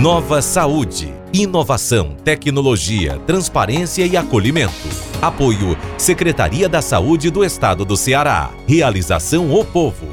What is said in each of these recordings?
Nova Saúde. Inovação, tecnologia, transparência e acolhimento. Apoio Secretaria da Saúde do Estado do Ceará. Realização O Povo.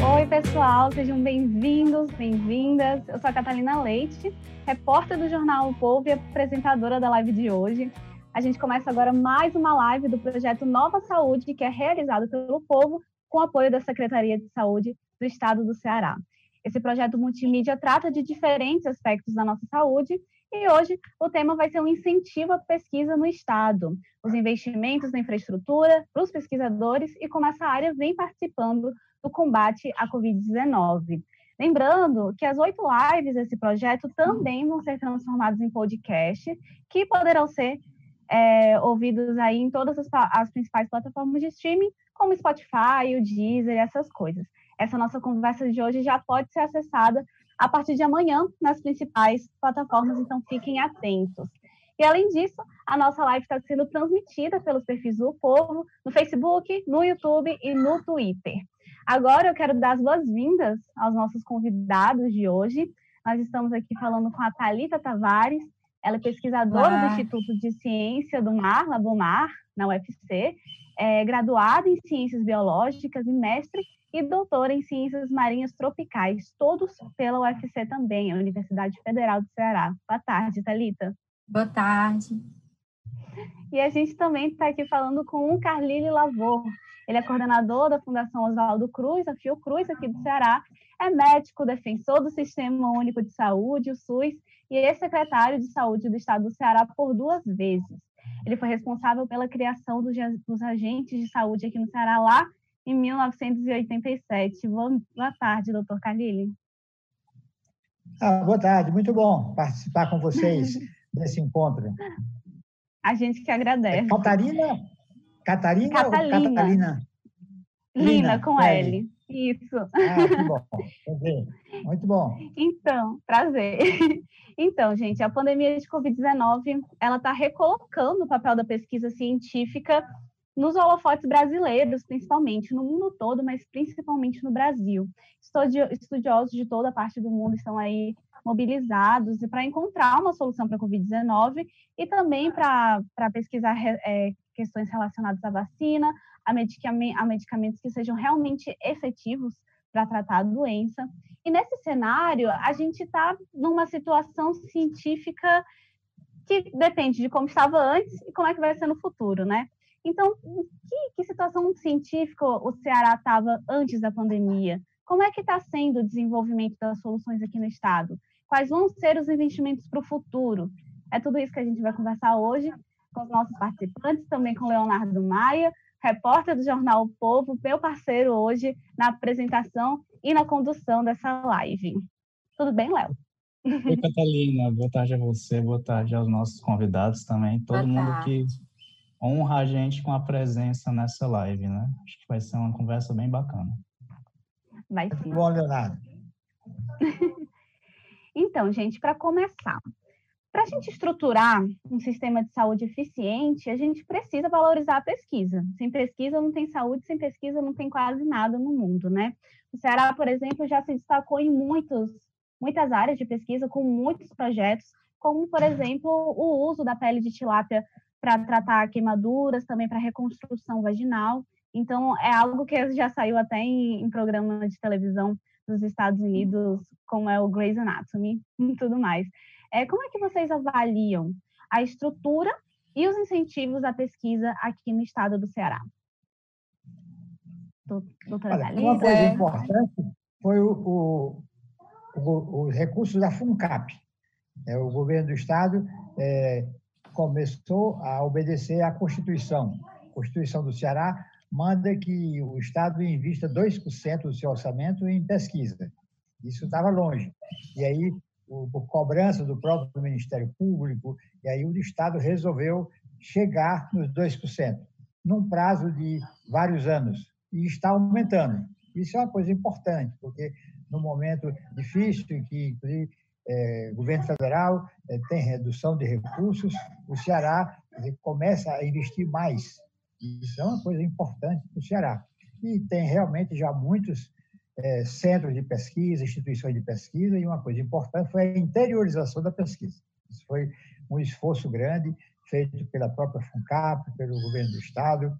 Oi, pessoal, sejam bem-vindos, bem-vindas. Eu sou a Catalina Leite, repórter do jornal O Povo e apresentadora da live de hoje. A gente começa agora mais uma live do projeto Nova Saúde, que é realizado pelo povo com apoio da Secretaria de Saúde do Estado do Ceará. Esse projeto multimídia trata de diferentes aspectos da nossa saúde e hoje o tema vai ser um incentivo à pesquisa no Estado, os investimentos na infraestrutura para os pesquisadores e como essa área vem participando do combate à Covid-19. Lembrando que as oito lives desse projeto também vão ser transformadas em podcast, que poderão ser é, ouvidos aí em todas as, as, principais plataformas de streaming, como Spotify, o Deezer essas coisas. Essa nossa conversa de hoje já pode ser acessada a partir de amanhã nas principais plataformas, então fiquem atentos. E além disso, a nossa live está sendo transmitida pelos perfis do Povo no Facebook, no YouTube e no Twitter. Agora eu quero dar as boas-vindas aos nossos convidados de hoje. Nós estamos aqui falando com a Talita Tavares, ela é pesquisadora ah. do Instituto de Ciência do Mar, Labomar, na UFC, é graduada em Ciências Biológicas e mestre e doutora em Ciências Marinhas Tropicais, todos pela UFC também, a Universidade Federal do Ceará. Boa tarde, Thalita. Boa tarde. E a gente também está aqui falando com o Carlile Lavor. Ele é coordenador da Fundação Oswaldo Cruz, a Fiocruz aqui do Ceará, é médico, defensor do Sistema Único de Saúde, o SUS, e ex-secretário de Saúde do Estado do Ceará por duas vezes. Ele foi responsável pela criação dos, dos agentes de saúde aqui no Ceará lá em 1987. Boa, tarde, doutor Calili. Ah, boa tarde, muito bom participar com vocês desse encontro. A gente que agradece. É Catarina? Catarina Catalina. ou Catalina? Lina, Lina com L. L. Isso. Ah, que bom. Prazer. Muito bom. Então, prazer. Então, gente, a pandemia de Covid-19, ela está recolocando o papel da pesquisa científica nos holofotes brasileiros, principalmente, no mundo todo, mas principalmente no Brasil. Estudiosos de toda parte do mundo estão aí mobilizados para encontrar uma solução para a Covid-19 e também para pesquisar é, questões relacionadas à vacina, a, a medicamentos que sejam realmente efetivos para tratar a doença. E nesse cenário, a gente está numa situação científica que depende de como estava antes e como é que vai ser no futuro, né? Então, que, que situação científica o Ceará estava antes da pandemia? Como é que está sendo o desenvolvimento das soluções aqui no estado? Quais vão ser os investimentos para o futuro? É tudo isso que a gente vai conversar hoje com os nossos participantes, também com Leonardo Maia, repórter do jornal o Povo, meu parceiro hoje na apresentação e na condução dessa live. Tudo bem, Léo? Oi, Catalina. Boa tarde a você, boa tarde aos nossos convidados também, todo boa mundo tarde. que honra a gente com a presença nessa live, né? Acho que vai ser uma conversa bem bacana. Vai sim. Bom, Leonardo. então, gente, para começar, para a gente estruturar um sistema de saúde eficiente, a gente precisa valorizar a pesquisa. Sem pesquisa não tem saúde, sem pesquisa não tem quase nada no mundo, né? O Ceará, por exemplo, já se destacou em muitos, muitas áreas de pesquisa, com muitos projetos, como, por exemplo, o uso da pele de tilápia para tratar queimaduras, também para reconstrução vaginal. Então, é algo que já saiu até em, em programa de televisão dos Estados Unidos, como é o Grey's Anatomy e tudo mais. É, como é que vocês avaliam a estrutura e os incentivos à pesquisa aqui no estado do Ceará? Doutora Olha, Uma coisa importante foi o, o, o, os recursos da FUNCAP. É, o governo do estado é, começou a obedecer à Constituição. A Constituição do Ceará manda que o Estado invista 2% do seu orçamento em pesquisa. Isso estava longe. E aí por cobrança do próprio Ministério Público, e aí o Estado resolveu chegar nos 2%, num prazo de vários anos, e está aumentando. Isso é uma coisa importante, porque no momento difícil que, inclusive, é, o governo federal é, tem redução de recursos, o Ceará começa a investir mais Isso é uma coisa importante para o Ceará. E tem realmente já muitos é, centros de pesquisa, instituições de pesquisa, e uma coisa importante foi a interiorização da pesquisa. Isso foi um esforço grande feito pela própria FUNCAP, pelo governo do Estado.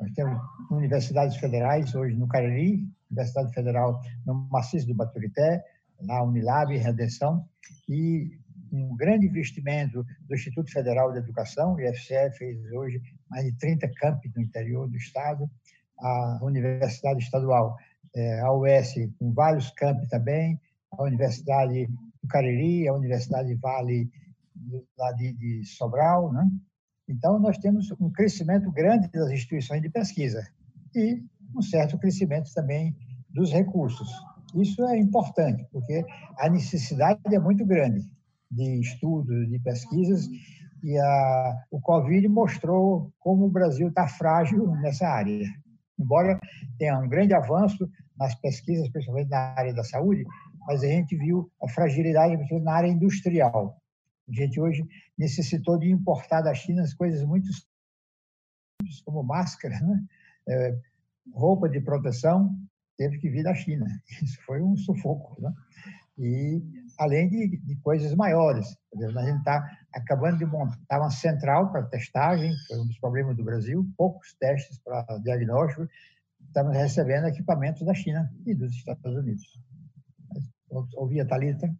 Nós temos universidades federais hoje no Cariri, Universidade Federal no Maciço do Baturité, na Unilab, Redenção, e um grande investimento do Instituto Federal de Educação, o IFCE fez hoje mais de 30 campi no interior do estado, a Universidade Estadual, é, a UES, com vários campi também, a Universidade do Cariri, a Universidade Vale lá de, de Sobral, né? Então, nós temos um crescimento grande das instituições de pesquisa e um certo crescimento também dos recursos. Isso é importante, porque a necessidade é muito grande de estudos, de pesquisas, e a, o Covid mostrou como o Brasil está frágil nessa área. Embora tenha um grande avanço nas pesquisas, principalmente na área da saúde, mas a gente viu a fragilidade na área industrial. A gente hoje necessitou de importar da China as coisas muito simples, como máscara, né? é, roupa de proteção, teve que vir da China. Isso foi um sufoco. Né? E além de, de coisas maiores. A gente está acabando de montar uma central para testagem, foi um dos problemas do Brasil, poucos testes para diagnóstico. Estamos recebendo equipamentos da China e dos Estados Unidos. Ouvi a Thalita?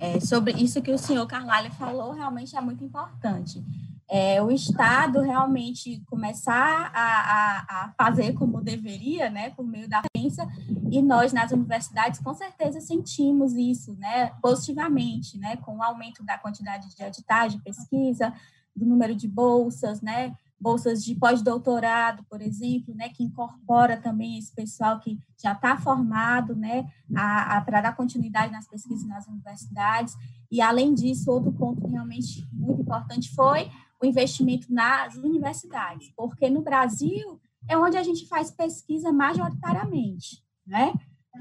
É, é, sobre isso que o senhor Carlalho falou, realmente é muito importante é, o Estado realmente começar a, a, a, fazer como deveria, né, por meio da ciência, e nós nas universidades com certeza sentimos isso, né, positivamente, né, com o aumento da quantidade de editais de pesquisa, do número de bolsas, né, bolsas de pós-doutorado, por exemplo, né, que incorpora também esse pessoal que já está formado, né, para dar continuidade nas pesquisas nas universidades. E além disso, outro ponto realmente muito importante foi investimento nas universidades, porque no Brasil é onde a gente faz pesquisa majoritariamente, né?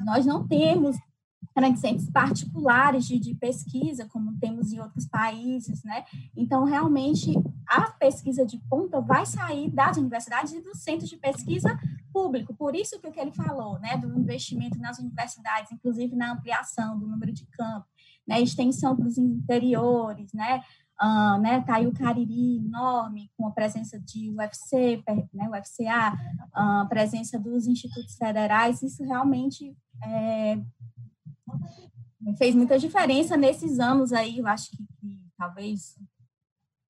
Nós não temos grandes centros particulares de, de, pesquisa, como temos em outros países, né? Então, realmente, a pesquisa de ponta vai sair das universidades e dos centros de pesquisa público. Por isso que o que ele falou, né, do investimento nas universidades, inclusive na ampliação do número de campos, né, extensão para os interiores, né, Uh, né, tá aí o Cariri enorme, com a presença de UFC, né, UFCA, a uh, presença dos institutos federais, isso realmente é, fez muita diferença nesses anos aí, eu acho que, que talvez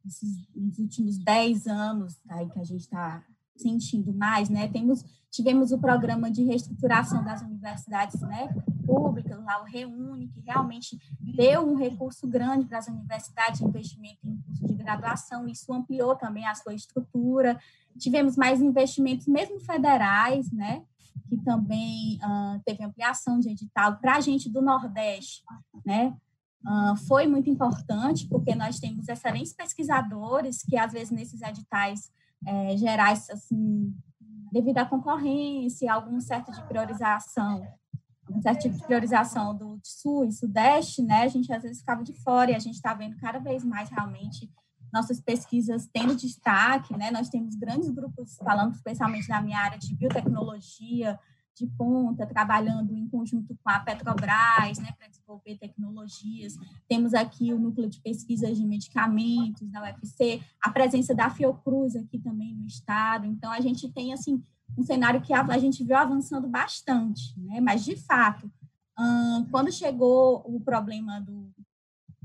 esses, nos últimos 10 anos aí que a gente está sentindo mais, né, temos, tivemos o programa de reestruturação das universidades, né, públicas, lá o Reúne, que realmente deu um recurso grande para as universidades de investimento em curso de graduação, isso ampliou também a sua estrutura. Tivemos mais investimentos, mesmo federais, né, que também uh, teve ampliação de edital para a gente do Nordeste, né, uh, foi muito importante, porque nós temos excelentes pesquisadores que, às vezes, nesses editais é, gerais, assim, devido à concorrência, algum certo de priorização, um certo tipo de priorização do sul e sudeste, né, a gente às vezes ficava de fora e a gente está vendo cada vez mais realmente nossas pesquisas tendo destaque, né, nós temos grandes grupos falando especialmente da minha área de biotecnologia, de ponta, trabalhando em conjunto com a Petrobras, né, para desenvolver tecnologias. Temos aqui o núcleo de pesquisas de medicamentos da UFC, a presença da Fiocruz aqui também no estado. Então a gente tem assim um cenário que a, gente viu avançando bastante, né? Mas de fato, quando chegou o problema do,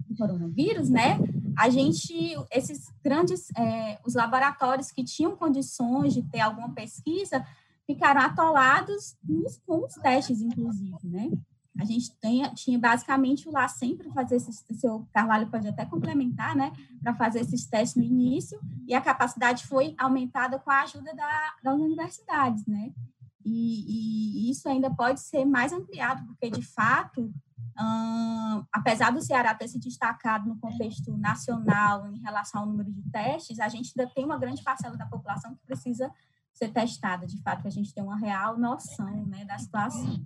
do, coronavírus, né? A gente, esses grandes, é, os laboratórios que tinham condições de ter alguma pesquisa, ficaram atolados nos, com os testes, inclusive, né? A gente tem, tinha basicamente o lá sempre fazer esses, o seu Carvalho pode até complementar, né, para fazer esses testes no início, e a capacidade foi aumentada com a ajuda da, das universidades, né? E, e, isso ainda pode ser mais ampliado, porque de fato, hum, apesar do Ceará ter se destacado no contexto nacional em relação ao número de testes, a gente ainda tem uma grande parcela da população que precisa ser testada, de fato, que a gente tem uma real noção né, da situação.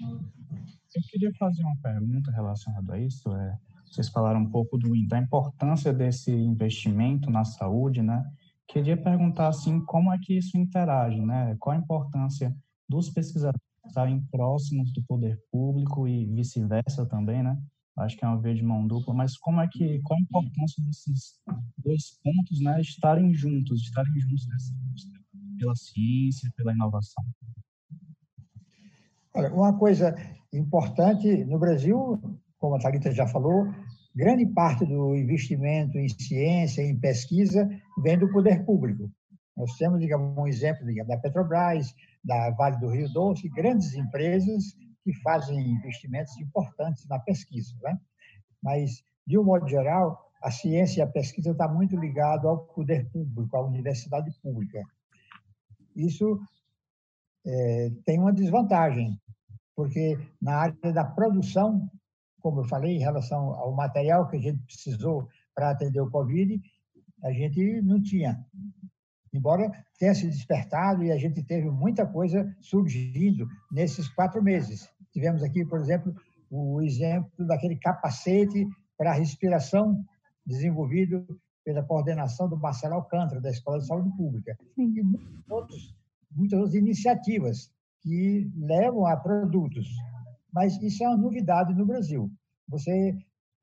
Eu queria fazer uma pergunta relacionada a isso. É, vocês falaram um pouco do, da importância desse investimento na saúde, né? queria perguntar assim, como é que isso interage, né? Qual a importância dos pesquisadores estarem próximos do poder público e vice-versa também, né? Acho que é uma vez de mão dupla, mas como é que, qual a importância desses dois pontos, né, estarem juntos, estarem juntos nessa pela ciência, pela inovação? Olha, uma coisa importante no Brasil, como a Thalita já falou, grande parte do investimento em ciência, em pesquisa, vem do poder público. Nós temos, digamos, um exemplo digamos, da Petrobras, da Vale do Rio Doce, grandes empresas que fazem investimentos importantes na pesquisa. Né? Mas, de um modo geral, a ciência e a pesquisa está muito ligado ao poder público, à universidade pública. Isso é, tem uma desvantagem, porque na área da produção, como eu falei, em relação ao material que a gente precisou para atender o Covid, a gente não tinha embora tenha se despertado e a gente teve muita coisa surgindo nesses quatro meses. Tivemos aqui, por exemplo, o exemplo daquele capacete para respiração desenvolvido pela coordenação do Marcelo Alcântara, da Escola de Saúde Pública. E muitos outros, muitas outras iniciativas que levam a produtos. Mas isso é uma novidade no Brasil. Você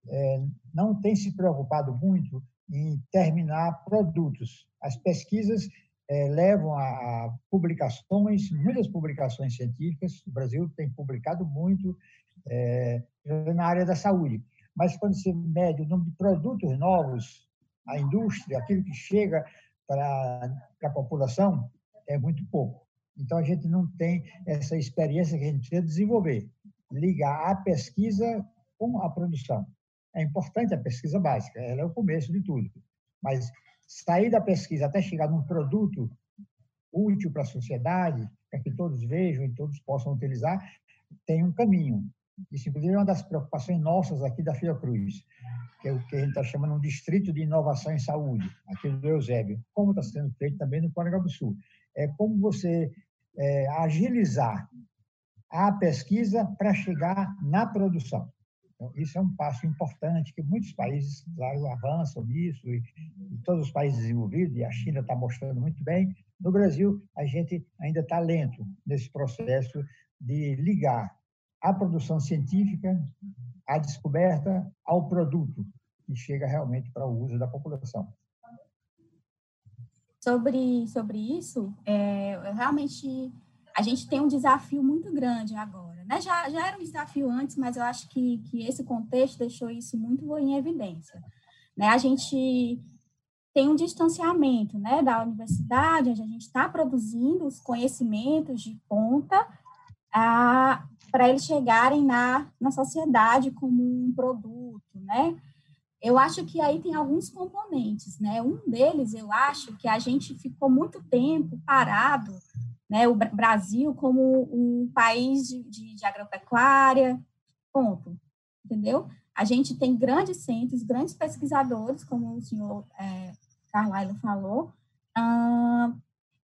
é, não tem se preocupado muito em terminar produtos. As pesquisas é, levam a, publicações, muitas publicações científicas. O Brasil tem publicado muito é, na área da saúde. Mas quando você mede o número de produtos novos, a indústria, aquilo que chega para a população, é muito pouco. Então, a gente não tem essa experiência que a gente precisa desenvolver, ligar a pesquisa com a produção. É importante a pesquisa básica, ela é o começo de tudo. Mas sair da pesquisa até chegar num produto útil para a sociedade, para que todos vejam e todos possam utilizar, tem um caminho. Isso, inclusive, é uma das preocupações nossas aqui da Fiocruz, que é o que a gente está chamando de distrito de inovação em saúde, aqui do Eusébio, como está sendo feito também no Paraná do Sul. É como você é, agilizar a pesquisa para chegar na produção. Então, isso é um passo importante que muitos países, claro, avançam nisso, e, e todos os países desenvolvidos, e a China está mostrando muito bem. No Brasil, a gente ainda está lento nesse processo de ligar a produção científica, a descoberta, ao produto, que chega realmente para o uso da população. Sobre, sobre isso, é, realmente a gente tem um desafio muito grande agora. Né? Já, já era um desafio antes, mas eu acho que, que esse contexto deixou isso muito em evidência. Né? A gente tem um distanciamento né, da universidade, onde a gente está produzindo os conhecimentos de ponta para eles chegarem na, na sociedade como um produto, né? Eu acho que aí tem alguns componentes, né? Um deles, eu acho que a gente ficou muito tempo parado né, o Brasil como um país de, de, de agropecuária, ponto, entendeu? A gente tem grandes centros, grandes pesquisadores, como o senhor é, Carlyle falou, uh,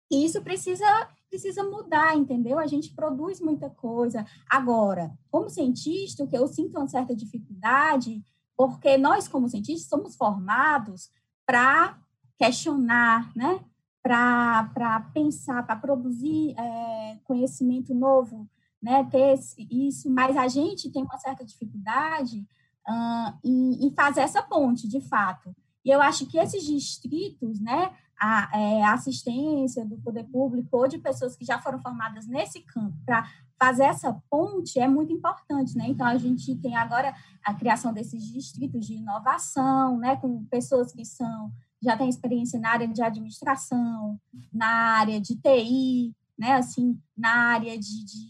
e isso precisa, precisa mudar, entendeu? A gente produz muita coisa. Agora, como cientista, o que eu sinto uma certa dificuldade, porque nós, como cientistas, somos formados para questionar, né? para pensar, para produzir é, conhecimento novo, né, ter isso, mas a gente tem uma certa dificuldade uh, em, em, fazer essa ponte, de fato. E eu acho que esses distritos, né, a, é, assistência do poder público ou de pessoas que já foram formadas nesse campo para fazer essa ponte é muito importante, né? Então a gente tem agora a criação desses distritos de inovação, né, com pessoas que são já tem experiência na área de administração, na área de TI, né, assim, na área de, de,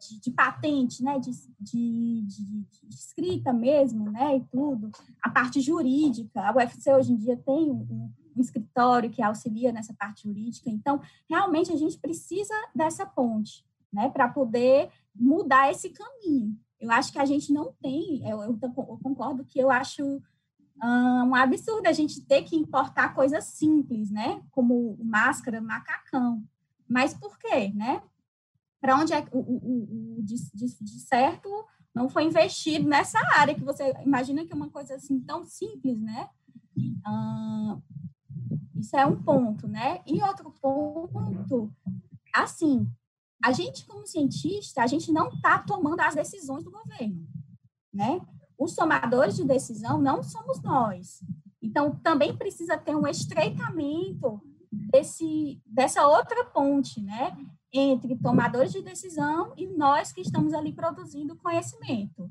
de, de patente, né, de, de, de, escrita mesmo, né, e tudo, a parte jurídica, a UFC hoje em dia tem um, um escritório que auxilia nessa parte jurídica, então, realmente a gente precisa dessa ponte, né, para poder mudar esse caminho. Eu acho que a gente não tem, eu, eu, eu concordo que eu acho um absurdo a gente ter que importar coisas simples, né? Como máscara, macacão. Mas por quê, né? Para onde é o, o, o de, de, certo não foi investido nessa área que você imagina que é uma coisa assim tão simples, né? Isso é um ponto, né? E outro ponto, assim, a gente como cientista, a gente não está tomando as decisões do governo, né? Os tomadores de decisão não somos nós. Então, também precisa ter um estreitamento desse, dessa outra ponte, né? Entre tomadores de decisão e nós que estamos ali produzindo conhecimento.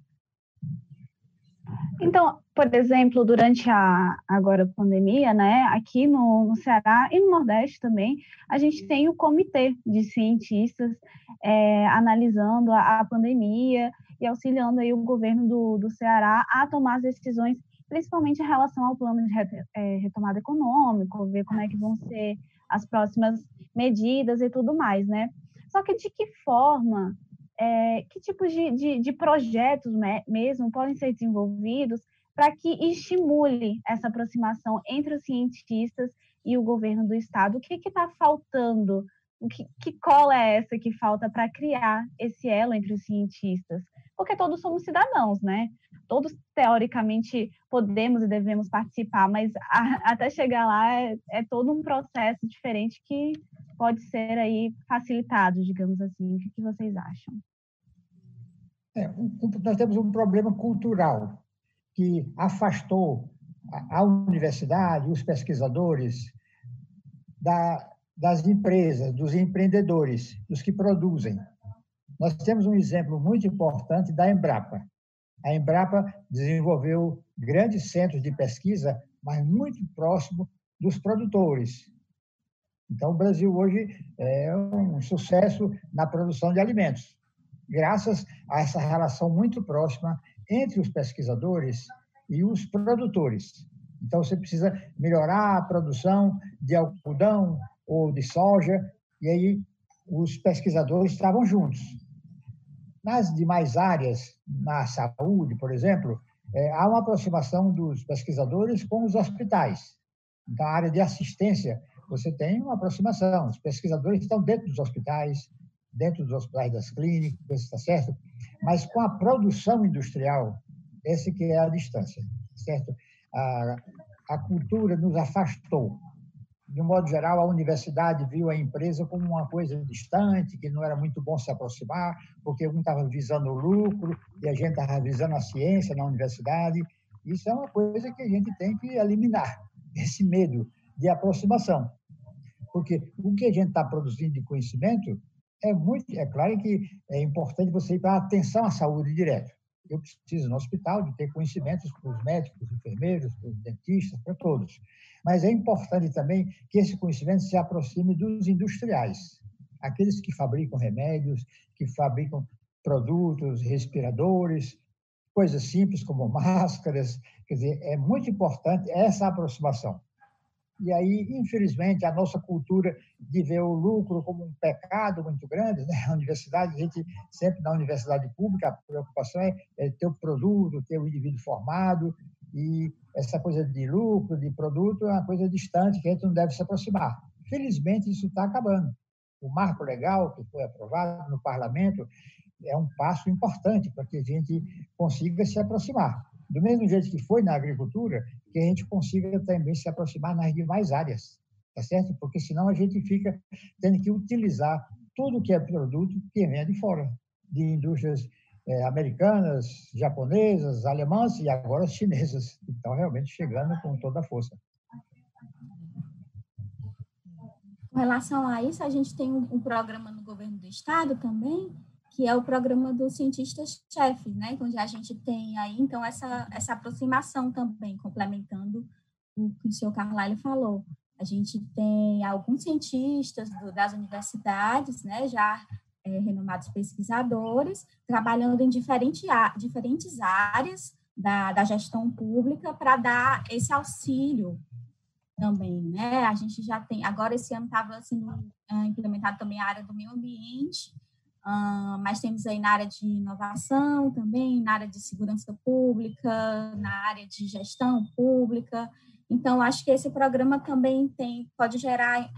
Então, por exemplo, durante a agora a pandemia, né, aqui no, no, Ceará e no Nordeste também, a gente tem o comitê de cientistas é, analisando a, a, pandemia e auxiliando aí o governo do, do Ceará a tomar as decisões, principalmente em relação ao plano de é, retomada econômica, ver como é que vão ser as próximas medidas e tudo mais, né? Só que de que forma é, que tipos de, de, de projetos mesmo podem ser desenvolvidos para que estimule essa aproximação entre os cientistas e o governo do estado? O que está faltando? O que, que cola é essa que falta para criar esse elo entre os cientistas? Porque todos somos cidadãos, né? Todos, teoricamente, podemos e devemos participar, mas a, até chegar lá é, é todo um processo diferente que pode ser aí facilitado, digamos assim. O que, vocês acham? É, nós temos um problema cultural que afastou a, a universidade, os pesquisadores da, das empresas, dos empreendedores, dos que produzem. Nós temos um exemplo muito importante da Embrapa. A Embrapa desenvolveu grandes centros de pesquisa, mas muito próximo dos produtores. Então, o Brasil hoje é um sucesso na produção de alimentos graças a essa relação muito próxima entre os pesquisadores e os produtores. Então, você precisa melhorar a produção de algodão ou de soja, e aí os pesquisadores estavam juntos. Nas demais áreas, na saúde, por exemplo, é, há uma aproximação dos pesquisadores com os hospitais. Então, a área de assistência, você tem uma aproximação. Os pesquisadores estão dentro dos hospitais, dentro dos hospitais das clínicas, está certo? Mas com a produção industrial, esse que é a distância, certo? A, a cultura nos afastou. De um modo geral, a universidade viu a empresa como uma coisa distante, que não era muito bom se aproximar, porque um estava visando o lucro e a gente estava visando a ciência na universidade. Isso é uma coisa que a gente tem que eliminar, esse medo de aproximação. Porque o que a gente está produzindo de conhecimento é muito, é claro que é importante você ir para atenção à saúde direta. Eu preciso no hospital de ter conhecimentos para os médicos, enfermeiros, para os dentistas, para todos. Mas é importante também que esse conhecimento se aproxime dos industriais, aqueles que fabricam remédios, que fabricam produtos, respiradores, coisas simples como máscaras. Quer dizer, é muito importante essa aproximação. E aí, infelizmente, a nossa cultura de ver o lucro como um pecado muito grande, né? A universidade, a gente sempre na universidade pública, a preocupação é, é ter o produto, ter o indivíduo formado, e essa coisa de lucro, de produto, é uma coisa distante que a gente não deve se aproximar. Felizmente, isso está acabando. O marco legal que foi aprovado no parlamento é um passo importante para que a gente consiga se aproximar. Do mesmo jeito que foi na agricultura, que a gente consiga também se aproximar nas demais áreas, tá certo? Porque senão a gente fica tendo que utilizar tudo que é produto que vem de fora, de indústrias é, americanas, japonesas, alemãs e agora chinesas. Então, realmente chegando com toda a força. Com relação a isso, a gente tem um, programa no governo do estado também, que é o programa dos cientistas-chefe, né, onde a gente tem aí, então, essa, essa aproximação também, complementando o que o senhor Carlyle falou. A gente tem alguns cientistas do, das universidades, né, já é, renomados pesquisadores, trabalhando em diferente, diferentes áreas da, da gestão pública para dar esse auxílio também, né? A gente já tem, agora esse ano estava sendo uh, implementado também a área do meio ambiente, Uh, mas temos aí na área de inovação também, na área de segurança pública, na área de gestão pública. Então, acho que esse programa também tem, pode gerar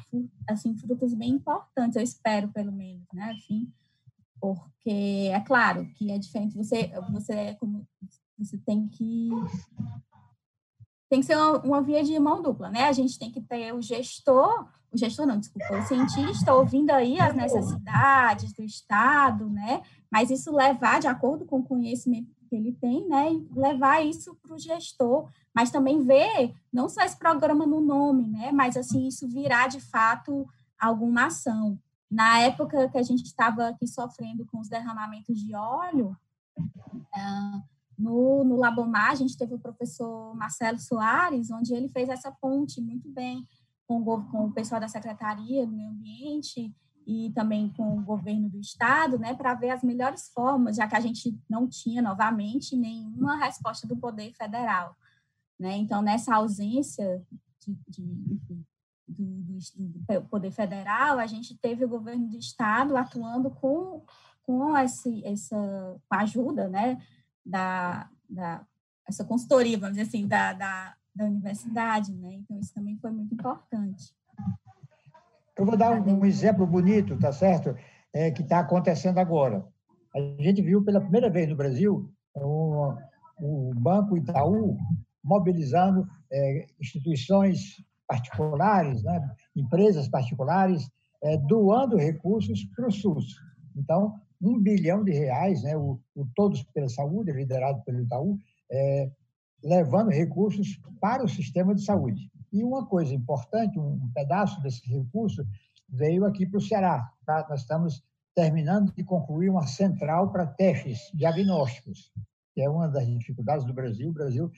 assim, frutos bem importantes, eu espero, pelo menos, né? Assim, porque é claro que é diferente, você, você, é como, você tem que tem que ser uma, uma, via de mão dupla, né? A gente tem que ter o gestor, o gestor não, desculpa, o cientista ouvindo aí as necessidades do Estado, né? Mas isso levar de acordo com o conhecimento que ele tem, né? E levar isso para o gestor, mas também ver não só esse programa no nome, né? Mas assim isso virar de fato alguma ação. Na época que a gente estava aqui sofrendo com os derramamentos de óleo, uh, no, no Labomar, a gente teve o professor Marcelo Soares, onde ele fez essa ponte muito bem com o, com o pessoal da Secretaria do Meio Ambiente e também com o governo do estado, né, para ver as melhores formas, já que a gente não tinha novamente nenhuma resposta do poder federal, né? Então nessa ausência de, de do, do, poder federal, a gente teve o governo do estado atuando com com esse, essa com ajuda, né, da, da essa consultoria, vamos dizer assim, da, da, da universidade, né? Então, isso também foi muito importante. Eu vou dar um, um exemplo bonito, tá certo? É, que está acontecendo agora. A gente viu pela primeira vez no Brasil o, o Banco Itaú mobilizando é, instituições particulares, né? empresas particulares, é, doando recursos para o SUS. Então, um bilhão de reais, né, o, o Todos pela Saúde, liderado pelo Itaú, é, levando recursos para o sistema de saúde. E uma coisa importante, um pedaço desse recurso veio aqui para o Ceará. Tá? Nós estamos terminando de concluir uma central para testes diagnósticos, que é uma das dificuldades do Brasil. O Brasil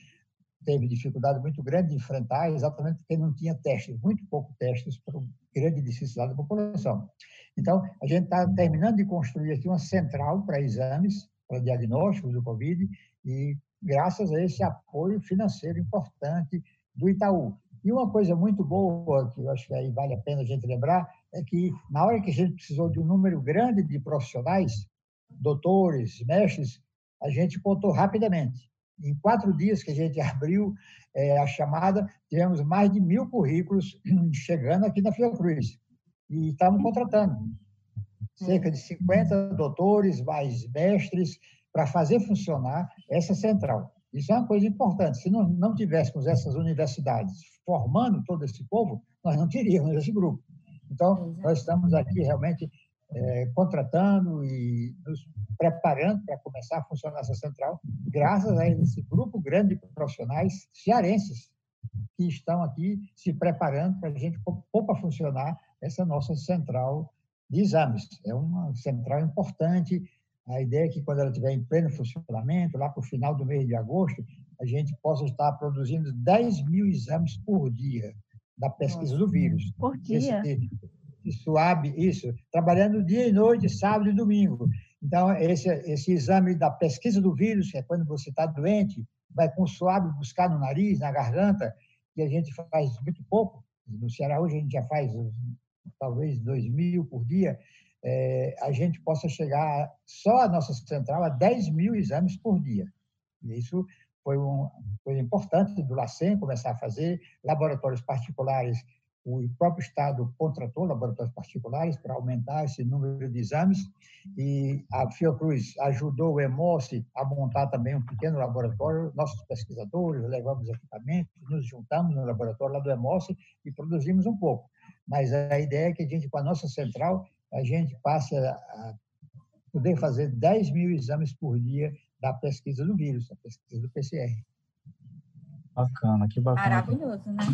teve dificuldade muito grande de enfrentar, exatamente porque não tinha testes, muito pouco testes para a grande necessidade da população. Então, a gente está terminando de construir aqui uma central para exames, para diagnósticos do Covid, e graças a esse apoio financeiro importante do Itaú. E uma coisa muito boa, que eu acho que aí vale a pena a gente lembrar, é que na hora que a gente precisou de um número grande de profissionais, doutores, mestres, a gente contou rapidamente. Em quatro dias que a gente abriu é, a chamada, tivemos mais de mil currículos chegando aqui na Fiocruz e estamos contratando cerca de 50 doutores, mais mestres, para fazer funcionar essa central. Isso é uma coisa importante. Se não, não tivéssemos essas universidades formando todo esse povo, nós não teríamos esse grupo. Então, nós estamos aqui realmente é, contratando e nos preparando para começar a funcionar essa central, graças a esse grupo grande de profissionais cearenses que estão aqui se preparando para a gente pôr para funcionar essa nossa central de exames. É uma central importante. A ideia é que, quando ela estiver em pleno funcionamento, lá para o final do mês de agosto, a gente possa estar produzindo 10 mil exames por dia da pesquisa do vírus. Por dia? Esse, suave, isso, trabalhando dia e noite, sábado e domingo. Então, esse, esse exame da pesquisa do vírus, que é quando você está doente, vai com suave buscar no nariz, na garganta, que a gente faz muito pouco. No Ceará hoje a gente já faz talvez 2 mil por dia, é, a gente possa chegar só a nossa central a 10 mil exames por dia. E isso foi uma coisa importante do LACEN começar a fazer, laboratórios particulares, o próprio Estado contratou laboratórios particulares para aumentar esse número de exames, e a Fiocruz ajudou o EMOSE a montar também um pequeno laboratório, nossos pesquisadores levamos equipamentos, nos juntamos no laboratório lá do EMOSE e produzimos um pouco mas a ideia é que a gente, com a nossa central, a gente passe a poder fazer 10 mil exames por dia da pesquisa do vírus, da pesquisa do PCR. Bacana, que bacana. Maravilhoso, né?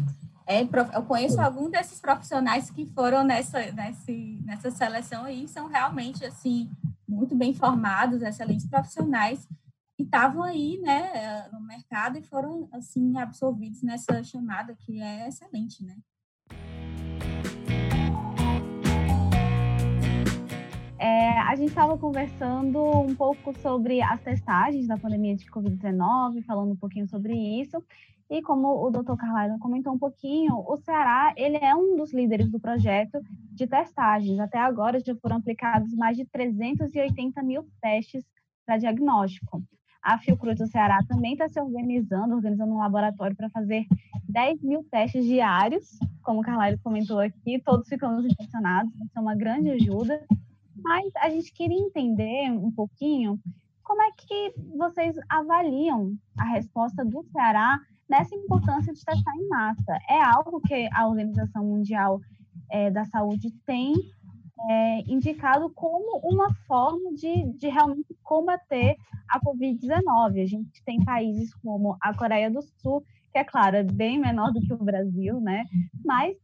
É, eu conheço alguns desses profissionais que foram nessa, nessa, nessa seleção aí, são realmente, assim, muito bem formados, excelentes profissionais, que estavam aí, né, no mercado e foram, assim, absorvidos nessa chamada, que é excelente, né? É, a gente estava conversando um pouco sobre as testagens da pandemia de Covid-19, falando um pouquinho sobre isso. E como o Dr. Carvalho comentou um pouquinho, o Ceará ele é um dos líderes do projeto de testagens. Até agora já foram aplicados mais de 380 mil testes para diagnóstico. A Fiocruz do Ceará também está se organizando, organizando um laboratório para fazer 10 mil testes diários, como o Carvalho comentou aqui, todos ficamos impressionados, vai ser uma grande ajuda. Mas a gente queria entender um pouquinho como é que vocês avaliam a resposta do Ceará nessa importância de testar em massa. É algo que a Organização Mundial é, da Saúde tem é, indicado como uma forma de, de realmente combater a Covid-19. A gente tem países como a Coreia do Sul, que é claro, é bem menor do que o Brasil, né? Mas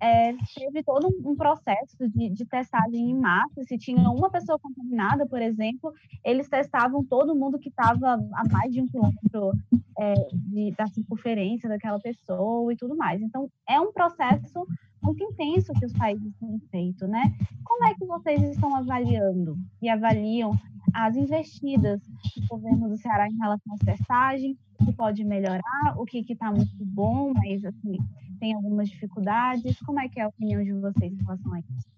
é, teve todo um processo de, de, testagem em massa. Se tinha uma pessoa contaminada, por exemplo, eles testavam todo mundo que estava a mais de um quilômetro é, de, da circunferência daquela pessoa e tudo mais. Então, é um processo muito intenso que os países têm feito, né? Como é que vocês estão avaliando e avaliam as investidas do governo do Ceará em relação à testagem? O que pode melhorar? O que está muito bom, mas assim, tem algumas dificuldades? Como é que é a opinião de vocês em relação a isso?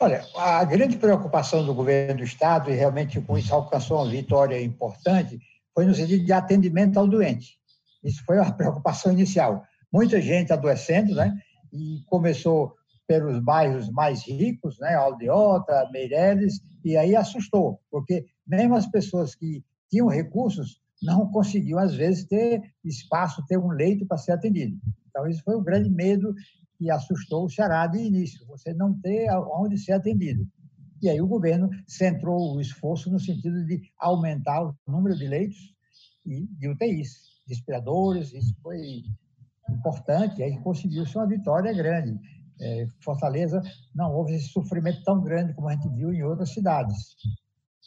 Olha, a grande preocupação do governo do Estado, e realmente com isso alcançou uma vitória importante, foi no sentido de atendimento ao doente. Isso foi a preocupação inicial muita gente adoecendo, né? E começou pelos bairros mais ricos, né? Aldeota, Meireles, e aí assustou, porque mesmo as pessoas que tinham recursos não conseguiam, às vezes, ter espaço, ter um leito para ser atendido. Então, isso foi um grande medo que assustou o Ceará de início, você não ter onde ser atendido. E aí o governo centrou o esforço no sentido de aumentar o número de leitos e de UTIs, respiradores, isso foi importante, aí conseguiu-se uma vitória grande. É, Fortaleza não houve esse sofrimento tão grande como a gente viu em outras cidades.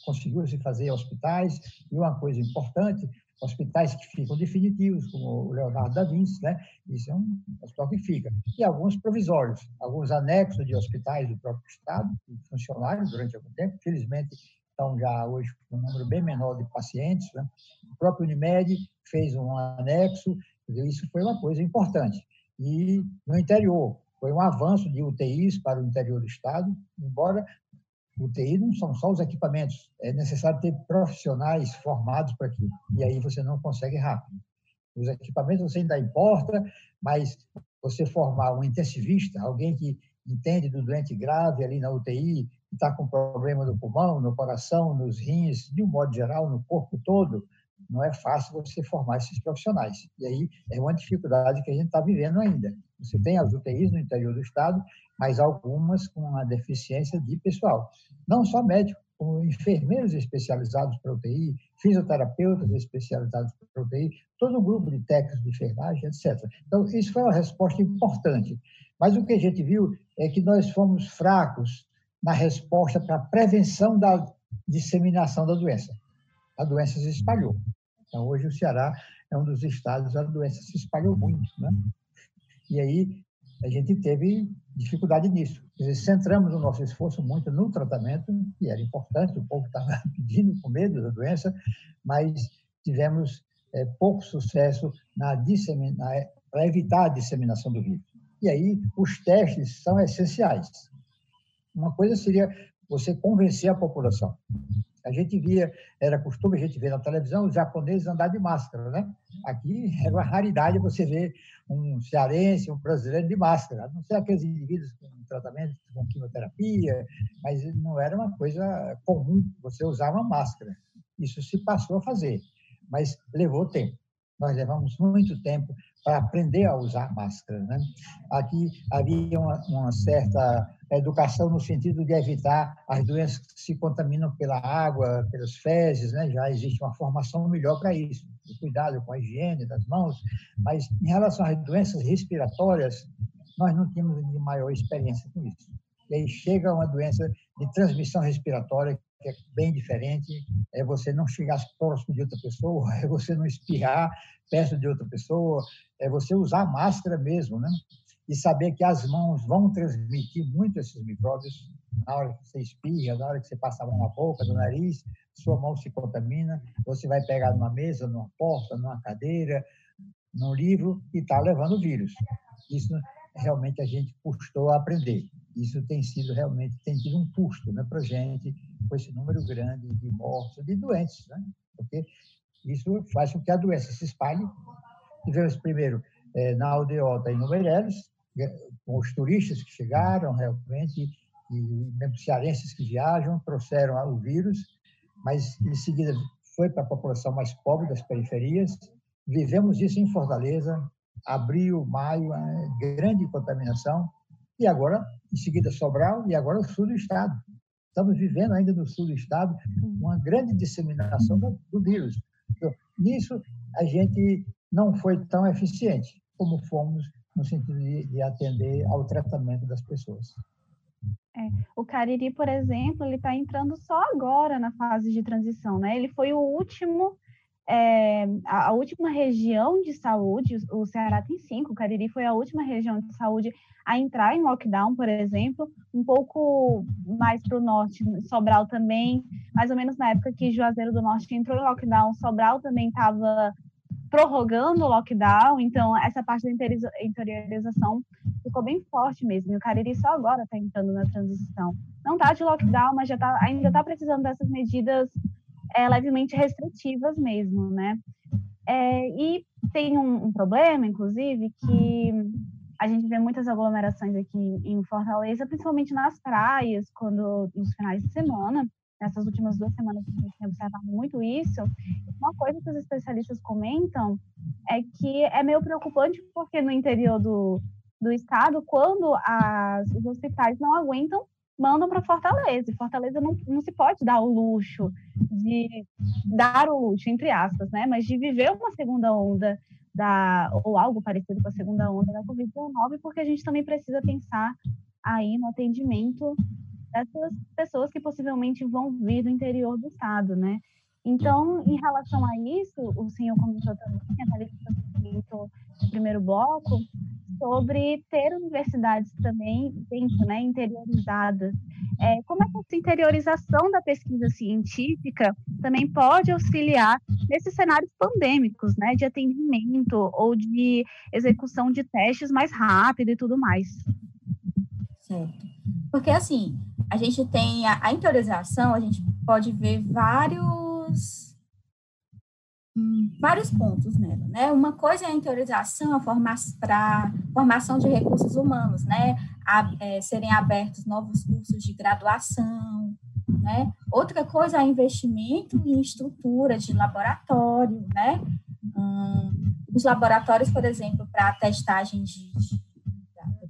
Conseguiu-se fazer hospitais, e uma coisa importante, hospitais que ficam definitivos, como o Leonardo da Vinci, né? Isso é um hospital que fica. E alguns provisórios, alguns anexos de hospitais do próprio Estado, que funcionaram durante algum tempo, felizmente estão já hoje com um número bem menor de pacientes. Né? O próprio Unimed fez um anexo isso foi uma coisa importante. E no interior, foi um avanço de UTIs para o interior do Estado, embora UTI não são só os equipamentos, é necessário ter profissionais formados para aquilo, e aí você não consegue rápido. Os equipamentos você ainda importa, mas você formar um intensivista, alguém que entende do doente grave ali na UTI, que está com problema no pulmão, no coração, nos rins, de um modo geral, no corpo todo, não é fácil você formar esses profissionais. E aí é uma dificuldade que a gente está vivendo ainda. Você tem as UTIs no interior do estado, mas algumas com uma deficiência de pessoal. Não só médicos, como enfermeiros especializados para UTI, fisioterapeutas especializados para UTI, todo um grupo de técnicos de enfermagem, etc. Então, isso foi uma resposta importante. Mas o que a gente viu é que nós fomos fracos na resposta para a prevenção da disseminação da doença. A doença se espalhou. Então, hoje o Ceará é um dos estados onde a doença se espalhou muito, né? E aí a gente teve dificuldade nisso. Quer dizer, centramos o nosso esforço muito no tratamento, que era importante, o povo estava pedindo com medo da doença, mas tivemos é, pouco sucesso na para evitar a disseminação do vírus. E aí os testes são essenciais. Uma coisa seria você convencer a população. A gente via, era costume a gente ver na televisão os japoneses andar de máscara, né? Aqui era uma raridade você ver um cearense, um brasileiro de máscara, não ser aqueles indivíduos com tratamento com quimioterapia, mas não era uma coisa comum você usar uma máscara. Isso se passou a fazer, mas levou tempo. Nós levamos muito tempo para aprender a usar máscara. Né? Aqui havia uma, uma, certa educação no sentido de evitar as doenças que se contaminam pela água, pelas fezes, né? já existe uma formação melhor para isso. O cuidado com a higiene das mãos, mas em relação às doenças respiratórias, nós não tínhamos maior experiência com isso. E aí chega uma doença de transmissão respiratória que é bem diferente, é você não chegar próximo de outra pessoa, é você não espirrar perto de outra pessoa, é você usar máscara mesmo, né? E saber que as mãos vão transmitir muito esses micróbios na hora que você espirra, na hora que você passa a mão na boca, no nariz, sua mão se contamina, você vai pegar numa mesa, numa porta, numa cadeira, num livro e está levando vírus. Isso realmente a gente custou a aprender. Isso tem sido realmente, tem tido um custo né, para a gente, com esse número grande de mortes, de doentes, né? porque isso faz com que a doença se espalhe. Tivemos primeiro é, na aldeota e no Meireles, é, com os turistas que chegaram realmente, e mesmo cearenses que viajam, trouxeram o vírus, mas em seguida foi para a população mais pobre das periferias, vivemos isso em Fortaleza, abril, maio, grande contaminação, e agora, em seguida, Sobral, e agora o sul do estado. Estamos vivendo ainda no sul do estado uma grande disseminação do, do vírus. Então, nisso, a gente não foi tão eficiente como fomos no sentido de, de atender ao tratamento das pessoas. É, o Cariri, por exemplo, ele está entrando só agora na fase de transição, né? Ele foi o último, é, a, a, última região de saúde, o Ceará tem cinco, o Cariri foi a última região de saúde a entrar em lockdown, por exemplo, um pouco mais para o norte, Sobral também, mais ou menos na época que Juazeiro do Norte entrou em lockdown, Sobral também estava prorrogando o lockdown, então essa parte da interiorização ficou bem forte mesmo. E o Cariri só agora está entrando na transição. Não está de lockdown, mas já tá, ainda está precisando dessas medidas é, levemente restritivas mesmo, né? É, e tem um, um, problema, inclusive, que a gente vê muitas aglomerações aqui em Fortaleza, principalmente nas praias, quando nos finais de semana nessas últimas duas semanas a gente tem observado muito isso, uma coisa que os especialistas comentam é que é meio preocupante porque no interior do, do estado, quando as, os hospitais não aguentam, mandam para Fortaleza. E Fortaleza não, não se pode dar o luxo de dar o luxo, entre aspas, né? Mas de viver uma segunda onda da, ou algo parecido com a segunda onda da Covid-19, porque a gente também precisa pensar aí no atendimento dessas pessoas que possivelmente vão vir do interior do estado, né? Então, em relação a isso, o senhor comentou também, a Thalita comentou no primeiro bloco, sobre ter universidades também dentro, né, interiorizadas. É, como é que essa interiorização da pesquisa científica também pode auxiliar nesses cenários pandêmicos, né, de atendimento ou de execução de testes mais rápido e tudo mais? Certo. Porque, assim, a gente tem a, a interiorização, a gente pode ver vários vários pontos nela, né? Uma coisa é a interiorização para formação de recursos humanos, né? A, é, serem abertos novos cursos de graduação, né? Outra coisa é investimento em estrutura de laboratório, né? Hum, os laboratórios, por exemplo, para testagem de, de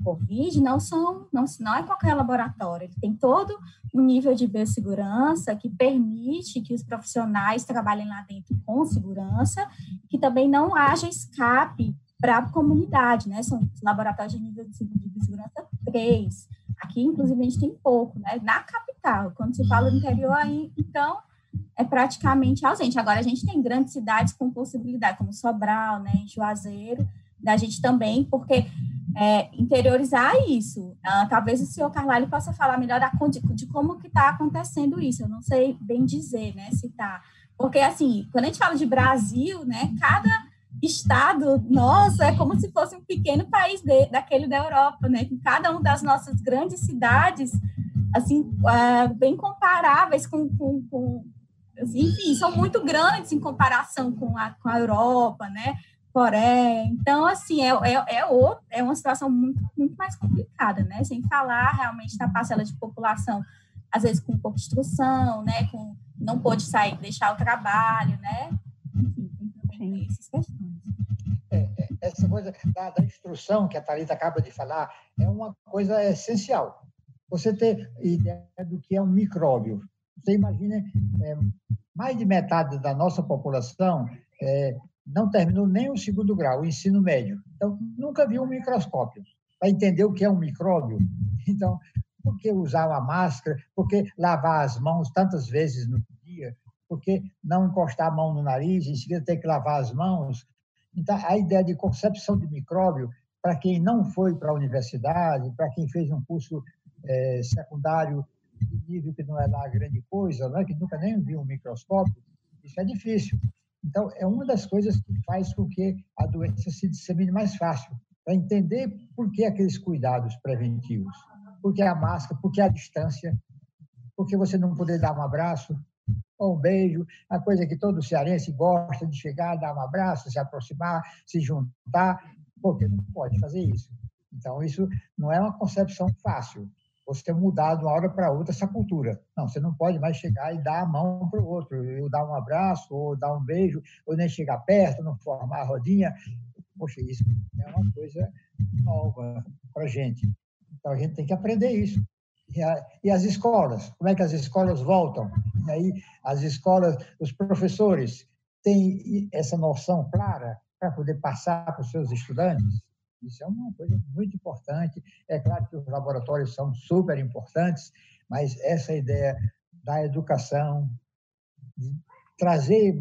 Covid não são, não, não é qualquer laboratório, ele tem todo um nível de biossegurança que permite que os profissionais trabalhem lá dentro com segurança, que também não haja escape para a comunidade, né? São laboratórios de nível de biossegurança 3. Aqui, inclusive, a gente tem pouco, né? Na capital, quando se fala do interior, aí, então, é praticamente ausente. Agora, a gente tem grandes cidades com possibilidade, como Sobral, né? Juazeiro, da gente também, porque é, interiorizar isso. Uh, talvez o senhor Carlalho possa falar melhor da, de, de como que está acontecendo isso. Eu não sei bem dizer, né, se está... Porque, assim, quando a gente fala de Brasil, né, cada estado nossa é como se fosse um pequeno país de, daquele da Europa, né, com cada uma das nossas grandes cidades, assim, uh, bem comparáveis com, com, com enfim, são muito grandes em comparação com a, com a Europa, né? Coreia. Então, assim, é, é, é, outro, é uma situação muito, muito mais complicada, né? Sem falar realmente da parcela de população, às vezes com pouca instrução, né? Com, não pôde sair, deixar o trabalho, né? Enfim, tem essas questões. É, é, essa coisa da, da, instrução que a Thalita acaba de falar é uma coisa essencial. Você ter ideia do que é um micróbio. Você imagina, é, mais de metade da nossa população é, não terminou nem o segundo grau, o ensino médio. Então, nunca viu um microscópio para entender o que é um micróbio. Então, por que usar a máscara? Por que lavar as mãos tantas vezes no dia? Por que não encostar a mão no nariz em seguida ter que lavar as mãos? Então, a ideia de concepção de micróbio, para quem não foi para a universidade, para quem fez um curso é, secundário de nível que não é lá grande coisa, não é? que nunca nem viu um microscópio, isso é difícil. Então, é uma das coisas que faz com que a doença se dissemine mais fácil, para entender por que aqueles cuidados preventivos. Por que a máscara, por que a distância, por que você não poder dar um abraço ou um beijo, a coisa que todo cearense gosta de chegar, dar um abraço, se aproximar, se juntar, porque não pode fazer isso. Então, isso não é uma concepção fácil. Você mudar de uma hora para outra essa cultura. Não, você não pode mais chegar e dar a mão para o outro, ou dar um abraço, ou dar um beijo, ou nem chegar perto, não formar a rodinha. Poxa, isso é uma coisa nova para a gente. Então, a gente tem que aprender isso. E, a, e, as escolas? Como é que as escolas voltam? E aí, as escolas, os professores têm essa noção clara para poder passar para os seus estudantes? Isso é uma coisa muito importante. É claro que os laboratórios são super importantes, mas essa ideia da educação, de trazer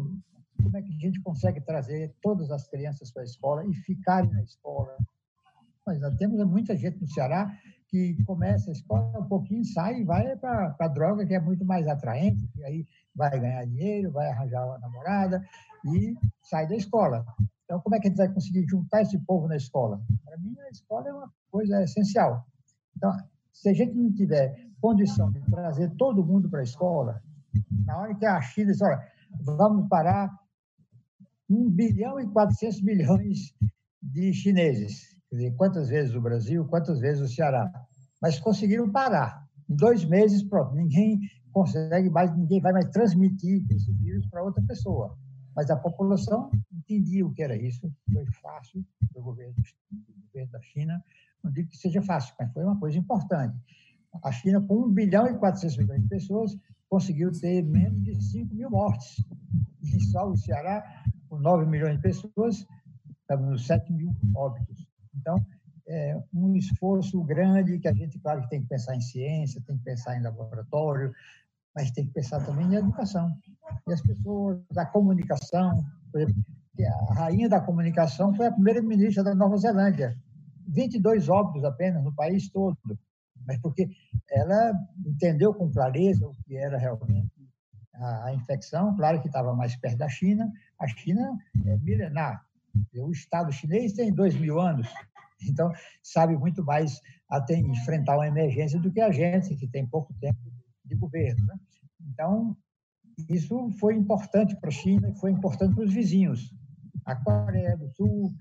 como é que a gente consegue trazer todas as crianças para a escola e ficarem na escola. Nós temos muita gente no Ceará que começa a escola um pouquinho, sai e vai para a droga, que é muito mais atraente, e aí vai ganhar dinheiro, vai arranjar uma namorada e sai da escola. Então, como é que a gente vai conseguir juntar esse povo na escola? Para mim, a escola é uma coisa essencial. Então, se a gente não tiver condição de trazer todo mundo para a escola, na hora que a China diz, olha, vamos parar 1 bilhão e 400 milhões de chineses. Quer dizer, quantas vezes o Brasil, quantas vezes o Ceará. Mas conseguiram parar. Em dois meses, pronto, ninguém consegue mais, ninguém vai mais transmitir esse vírus para outra pessoa. Mas a população entendia o que era isso, foi fácil para o governo, governo da China. Não digo que seja fácil, mas foi uma coisa importante. A China, com 1 bilhão e 400 milhões de pessoas, conseguiu ter menos de 5 mil mortes. E só o Ceará, com 9 milhões de pessoas, estava nos 7 mil óbitos. Então, é um esforço grande que a gente, claro, tem que pensar em ciência, tem que pensar em laboratório, mas tem que pensar também em educação. E as pessoas da comunicação, por exemplo, a rainha da comunicação foi a primeira ministra da Nova Zelândia. 22 óbitos apenas no país todo, mas porque ela entendeu com clareza o que era realmente a, infecção, claro que estava mais perto da China. A China é milenar. O Estado chinês tem dois mil anos, então sabe muito mais até enfrentar uma emergência do que a gente, que tem pouco tempo de governo. Né? Então, isso foi importante para a China e foi importante para os vizinhos. A Coreia do Sul,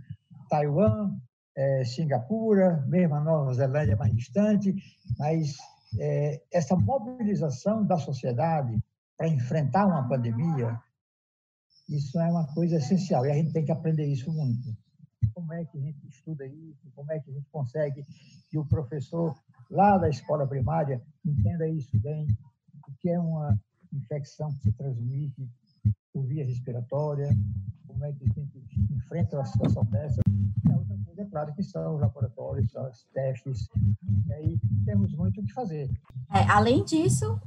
Taiwan, é, Singapura, mesmo a Nova Zelândia mais distante, mas é, essa mobilização da sociedade para enfrentar uma pandemia, isso é uma coisa essencial e a gente tem que aprender isso muito. Como é que a gente estuda isso? Como é que a gente consegue que o professor lá da escola primária entenda isso bem? O que é uma infecção que se transmite por via respiratória, como é que a gente enfrenta uma situação dessa. E a outra coisa, é claro, que são os laboratórios, são os testes, e aí temos muito o que fazer. É, além disso,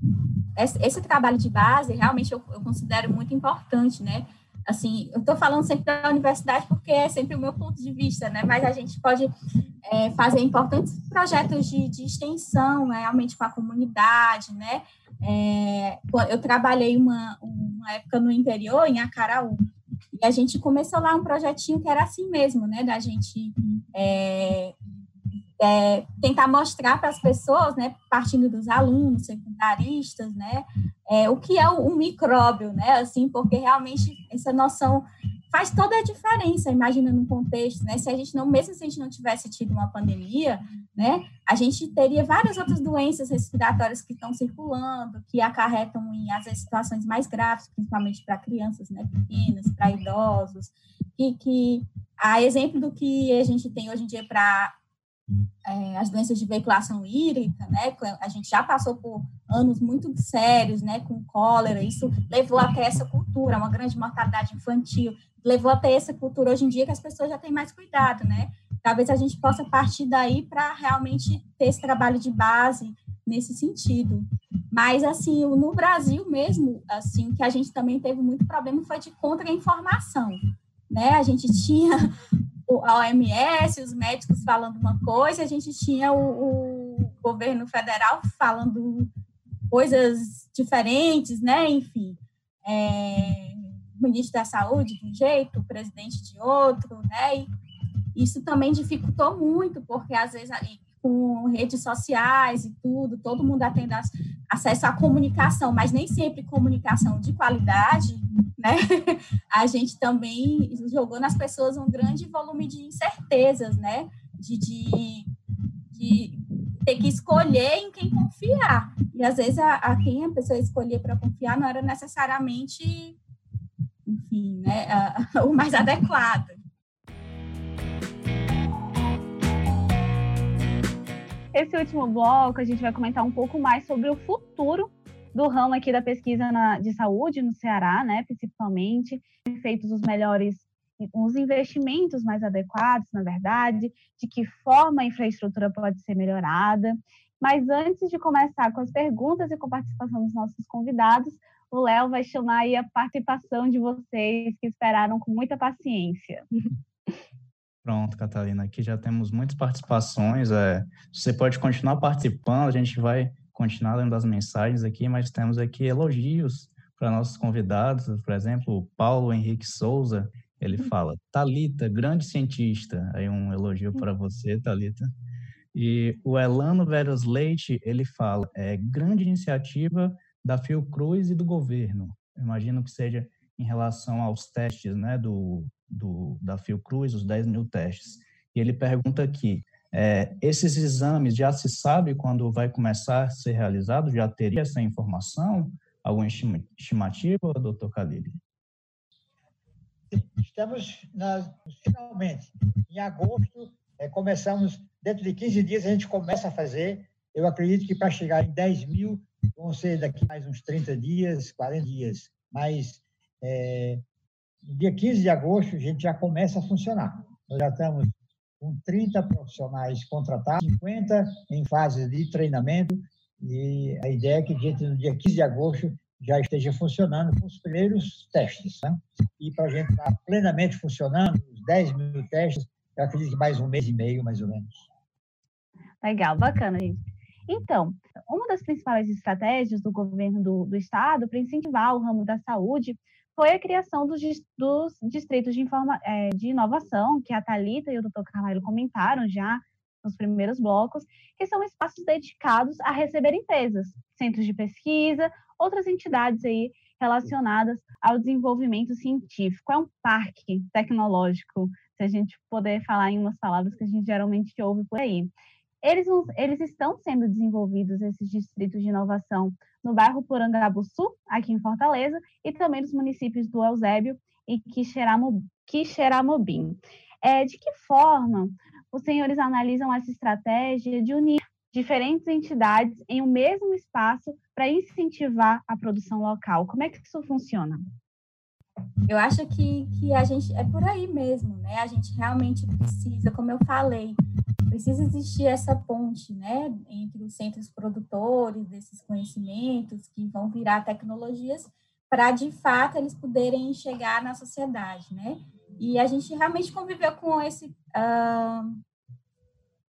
esse, esse, trabalho de base, realmente eu, eu considero muito importante, né? assim, eu estou falando sempre da universidade porque é sempre o meu ponto de vista, né? Mas a gente pode é, fazer importantes projetos de, de extensão, né? realmente com a comunidade, né? É, eu trabalhei uma, uma época no interior, em Acaraú, e a gente começou lá um projetinho que era assim mesmo, né? Da gente é, é, tentar mostrar para as pessoas, né, partindo dos alunos, secundaristas, né, é, o que é um micróbio, né, assim, porque realmente essa noção faz toda a diferença, imagina no contexto, né, se a gente não, mesmo se a gente não tivesse tido uma pandemia, né, a gente teria várias outras doenças respiratórias que estão circulando, que acarretam em, às vezes, situações mais graves, principalmente para crianças, né, pequenas, para idosos, e que, a exemplo do que a gente tem hoje em dia para é, as doenças de veiculação hídrica, né? A gente já passou por anos muito sérios, né? Com cólera, isso levou até essa cultura, uma grande mortalidade infantil, levou até essa cultura hoje em dia que as pessoas já têm mais cuidado, né? Talvez a gente possa partir daí para realmente ter esse trabalho de base nesse sentido. Mas, assim, no Brasil mesmo, assim, que a gente também teve muito problema foi de contra-informação, né? A gente tinha a OMS, os médicos falando uma coisa, a gente tinha o, o governo federal falando coisas diferentes, né? Enfim, é, o ministro da Saúde de um jeito, o presidente de outro, né? E isso também dificultou muito, porque às vezes com redes sociais e tudo, todo mundo atende acesso à comunicação, mas nem sempre comunicação de qualidade, né? A gente também jogou nas pessoas um grande volume de incertezas, né? De, de, de ter que escolher em quem confiar. E às vezes a, a quem a pessoa escolher para confiar não era necessariamente, enfim, né, a, o mais adequado. Esse último bloco a gente vai comentar um pouco mais sobre o futuro do ramo aqui da pesquisa na, de saúde no Ceará, né, principalmente, feitos os melhores os investimentos mais adequados, na verdade, de que forma a infraestrutura pode ser melhorada. Mas antes de começar com as perguntas e com a participação dos nossos convidados, o Léo vai chamar aí a participação de vocês que esperaram com muita paciência. Pronto, Catalina, aqui já temos muitas participações. É, você pode continuar participando, a gente vai continuar lendo as mensagens aqui, mas temos aqui elogios para nossos convidados, por exemplo, o Paulo Henrique Souza, ele hum. fala, Talita, grande cientista. Aí um elogio para você, Talita. E o Elano Veras Leite, ele fala, é grande iniciativa da Fiocruz e do governo. Eu imagino que seja em relação aos testes, né, do, do da Fiocruz, os 10 mil testes. E ele pergunta aqui, é, esses exames já se sabe quando vai começar a ser realizado? Já teria essa informação? Alguma estimativa, doutor Khalili? estamos na, finalmente, em agosto, é, começamos, dentro de 15 dias a gente começa a fazer. Eu acredito que para chegar em 10 mil, vão ser daqui mais uns 30 dias, 40 dias. Mas é, dia 15 de agosto a gente já começa a funcionar. Nós já estamos com 30 profissionais contratados, 50 em fase de treinamento, e a ideia é que a gente, no dia 15 de agosto, já esteja funcionando com os primeiros testes. Né? E para a gente estar plenamente funcionando, os 10 mil testes, eu acredito que mais um mês e meio, mais ou menos. Legal, bacana, gente. Então, uma das principais estratégias do governo do, do estado para incentivar o ramo da saúde foi a criação dos, dos distritos de, informa, é, de inovação, que a Talita e o Dr. Carvalho comentaram já nos primeiros blocos, que são espaços dedicados a receber empresas, centros de pesquisa outras entidades aí relacionadas ao desenvolvimento científico. É um parque tecnológico, se a gente puder falar em umas palavras que a gente geralmente ouve por aí. Eles, eles estão sendo desenvolvidos, esses distritos de inovação, no bairro Porangabuçu, aqui em Fortaleza, e também nos municípios do Eusébio e Quixeramobim. É, de que forma os senhores analisam essa estratégia de unir diferentes entidades em um mesmo espaço para incentivar a produção local. Como é que isso funciona? Eu acho que, que a gente é por aí mesmo, né? A gente realmente precisa, como eu falei, precisa existir essa ponte, né, entre os centros produtores desses conhecimentos que vão virar tecnologias para de fato eles poderem chegar na sociedade, né? E a gente realmente conviveu com esse uh,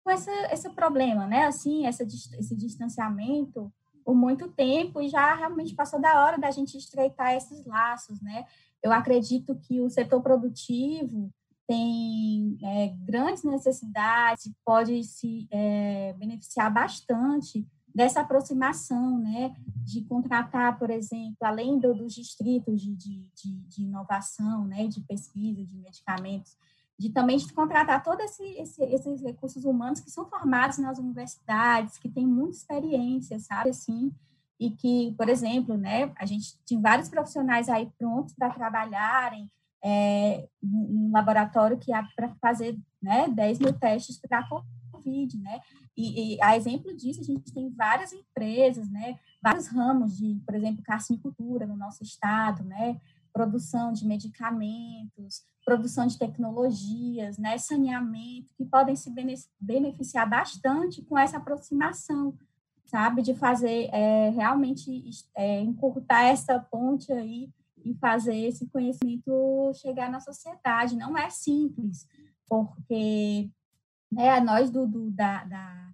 com esse, esse problema, né? Assim, essa, esse distanciamento por muito tempo e já realmente passou da hora da gente estreitar esses laços, né? Eu acredito que o setor produtivo tem é, grandes necessidades, pode se é, beneficiar bastante dessa aproximação, né, de contratar, por exemplo, além do, dos distritos de, de, de, inovação, né, de pesquisa, de medicamentos, de também de contratar todos esse, esse, esses recursos humanos que são formados nas universidades, que têm muita experiência, sabe, assim, e que, por exemplo, né, a gente tem vários profissionais aí prontos para trabalharem é, um laboratório que abre para fazer, né, 10 mil testes para a Covid, né, e, e, a exemplo disso, a gente tem várias empresas, né, vários ramos de, por exemplo, carcinicultura no nosso estado, né, produção de medicamentos, produção de tecnologias, né, saneamento, que podem se beneficiar bastante com essa aproximação, sabe, de fazer é, realmente é, encurtar essa ponte aí e fazer esse conhecimento chegar na sociedade. Não é simples, porque né, nós do, do da, da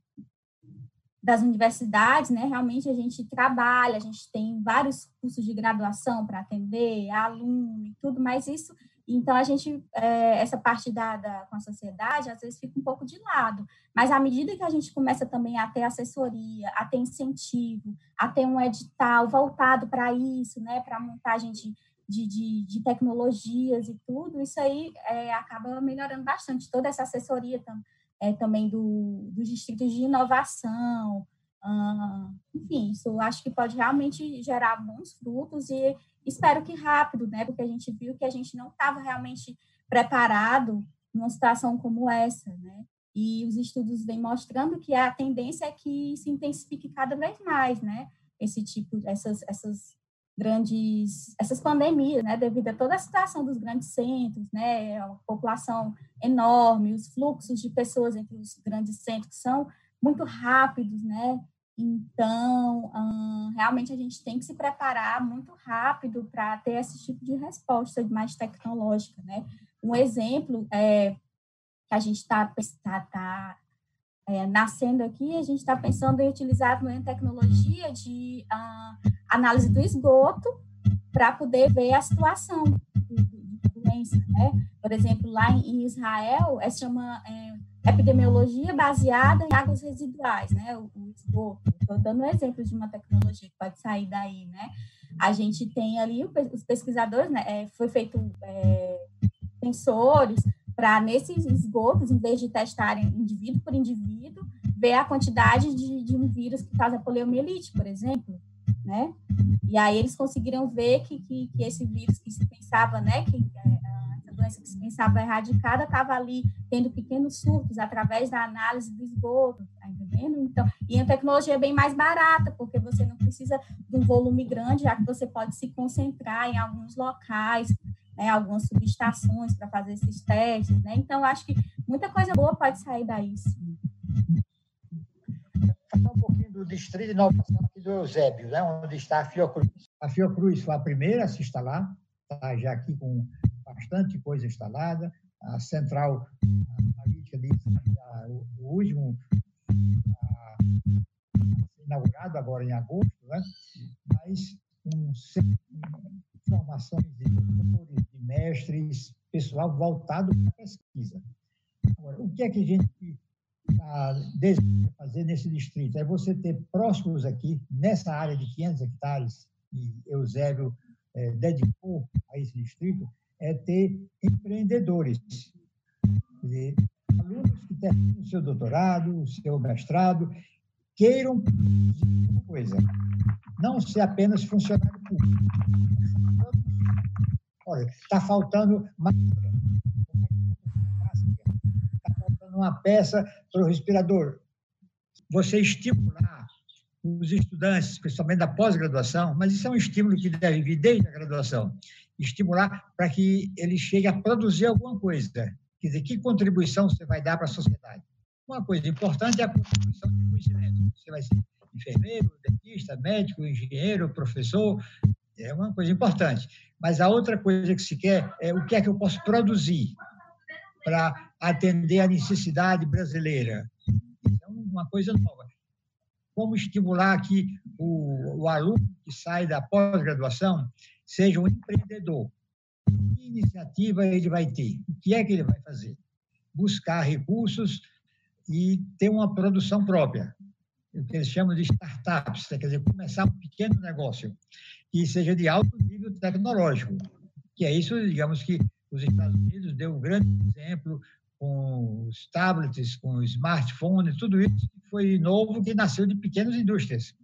das universidades, né, realmente a gente trabalha, a gente tem vários cursos de graduação para atender, aluno e tudo, mas isso, então a gente, é, essa parte da, da, com a sociedade, às vezes fica um pouco de lado, mas à medida que a gente começa também a ter assessoria, a ter incentivo, a ter um edital voltado para isso, né, para montagem de, de, de, de, tecnologias e tudo, isso aí é, acaba melhorando bastante, toda essa assessoria também é, também do, dos distritos de inovação, uh, enfim, isso acho que pode realmente gerar bons frutos e espero que rápido, né, porque a gente viu que a gente não estava realmente preparado numa situação como essa, né, e os estudos vêm mostrando que a tendência é que se intensifique cada vez mais, né, esse tipo, essas, essas grandes, essas pandemias, né, devido a toda a situação dos grandes centros, né, a população enorme, os fluxos de pessoas entre os grandes centros são muito rápidos, né, então, realmente a gente tem que se preparar muito rápido para ter esse tipo de resposta mais tecnológica, né. Um exemplo é que a gente está tá, tá, é, nascendo aqui, a gente está pensando em utilizar também tecnologia de análise do esgoto para poder ver a situação doença, né? Por exemplo, lá em Israel, é chama é, epidemiologia baseada em águas residuais, né? O, esgoto. Estou dando um exemplo de uma tecnologia que pode sair daí, né? A gente tem ali os pesquisadores, né? É, foi feito é, sensores para nesses esgotos, em vez de testarem indivíduo por indivíduo, ver a quantidade de, de um vírus que causa poliomielite, por exemplo, né? E aí eles conseguiram ver que, que, que esse vírus que se pensava, né, que é, doença que se pensava erradicada estava ali tendo pequenos surtos através da análise do esgoto, tá entendendo? Então, e a tecnologia é bem mais barata, porque você não precisa de um volume grande, já que você pode se concentrar em alguns locais, né, algumas subestações para fazer esses testes, né? Então, acho que muita coisa boa pode sair daí, sim. Falar um pouquinho do Distrito de Inovação aqui do Eusébio, né, onde está a Fiocruz. A Fiocruz foi a primeira a se instalar, está já aqui com bastante coisa instalada, a central analítica de o, último a, inaugurado agora em agosto, né? mas um centro formações de doutores, de mestres, pessoal voltado para a pesquisa. Agora, o que é que a gente tá, deseja fazer nesse distrito? É você ter próximos aqui, nessa área de 500 hectares, que Eusébio é, dedicou a esse distrito, é ter empreendedores, dizer, alunos que terminam o seu doutorado, o seu mestrado, queiram produzir uma coisa, não ser apenas funcionário público. Olha, está faltando está faltando uma peça para o respirador. Você estimular os estudantes, principalmente da pós-graduação, mas isso é um estímulo que deve vir desde a graduação, estimular para que ele chegue a produzir alguma coisa. Quer dizer, que contribuição você vai dar para a sociedade? Uma coisa importante é a contribuição de conhecimento. Você vai ser enfermeiro, dentista, médico, engenheiro, professor, é uma coisa importante. Mas a outra coisa que se quer é o que é que eu posso produzir para atender a necessidade brasileira. Então, uma coisa nova. Como estimular que o, o aluno que sai da pós-graduação seja um empreendedor? Que iniciativa ele vai ter? O que é que ele vai fazer? Buscar recursos e ter uma produção própria, o que eles chamam de startups, quer dizer, começar um pequeno negócio que seja de alto nível tecnológico, que é isso, digamos que os Estados Unidos deu um grande exemplo com os tablets, com o smartphone, tudo isso foi novo, que nasceu de pequenas indústrias.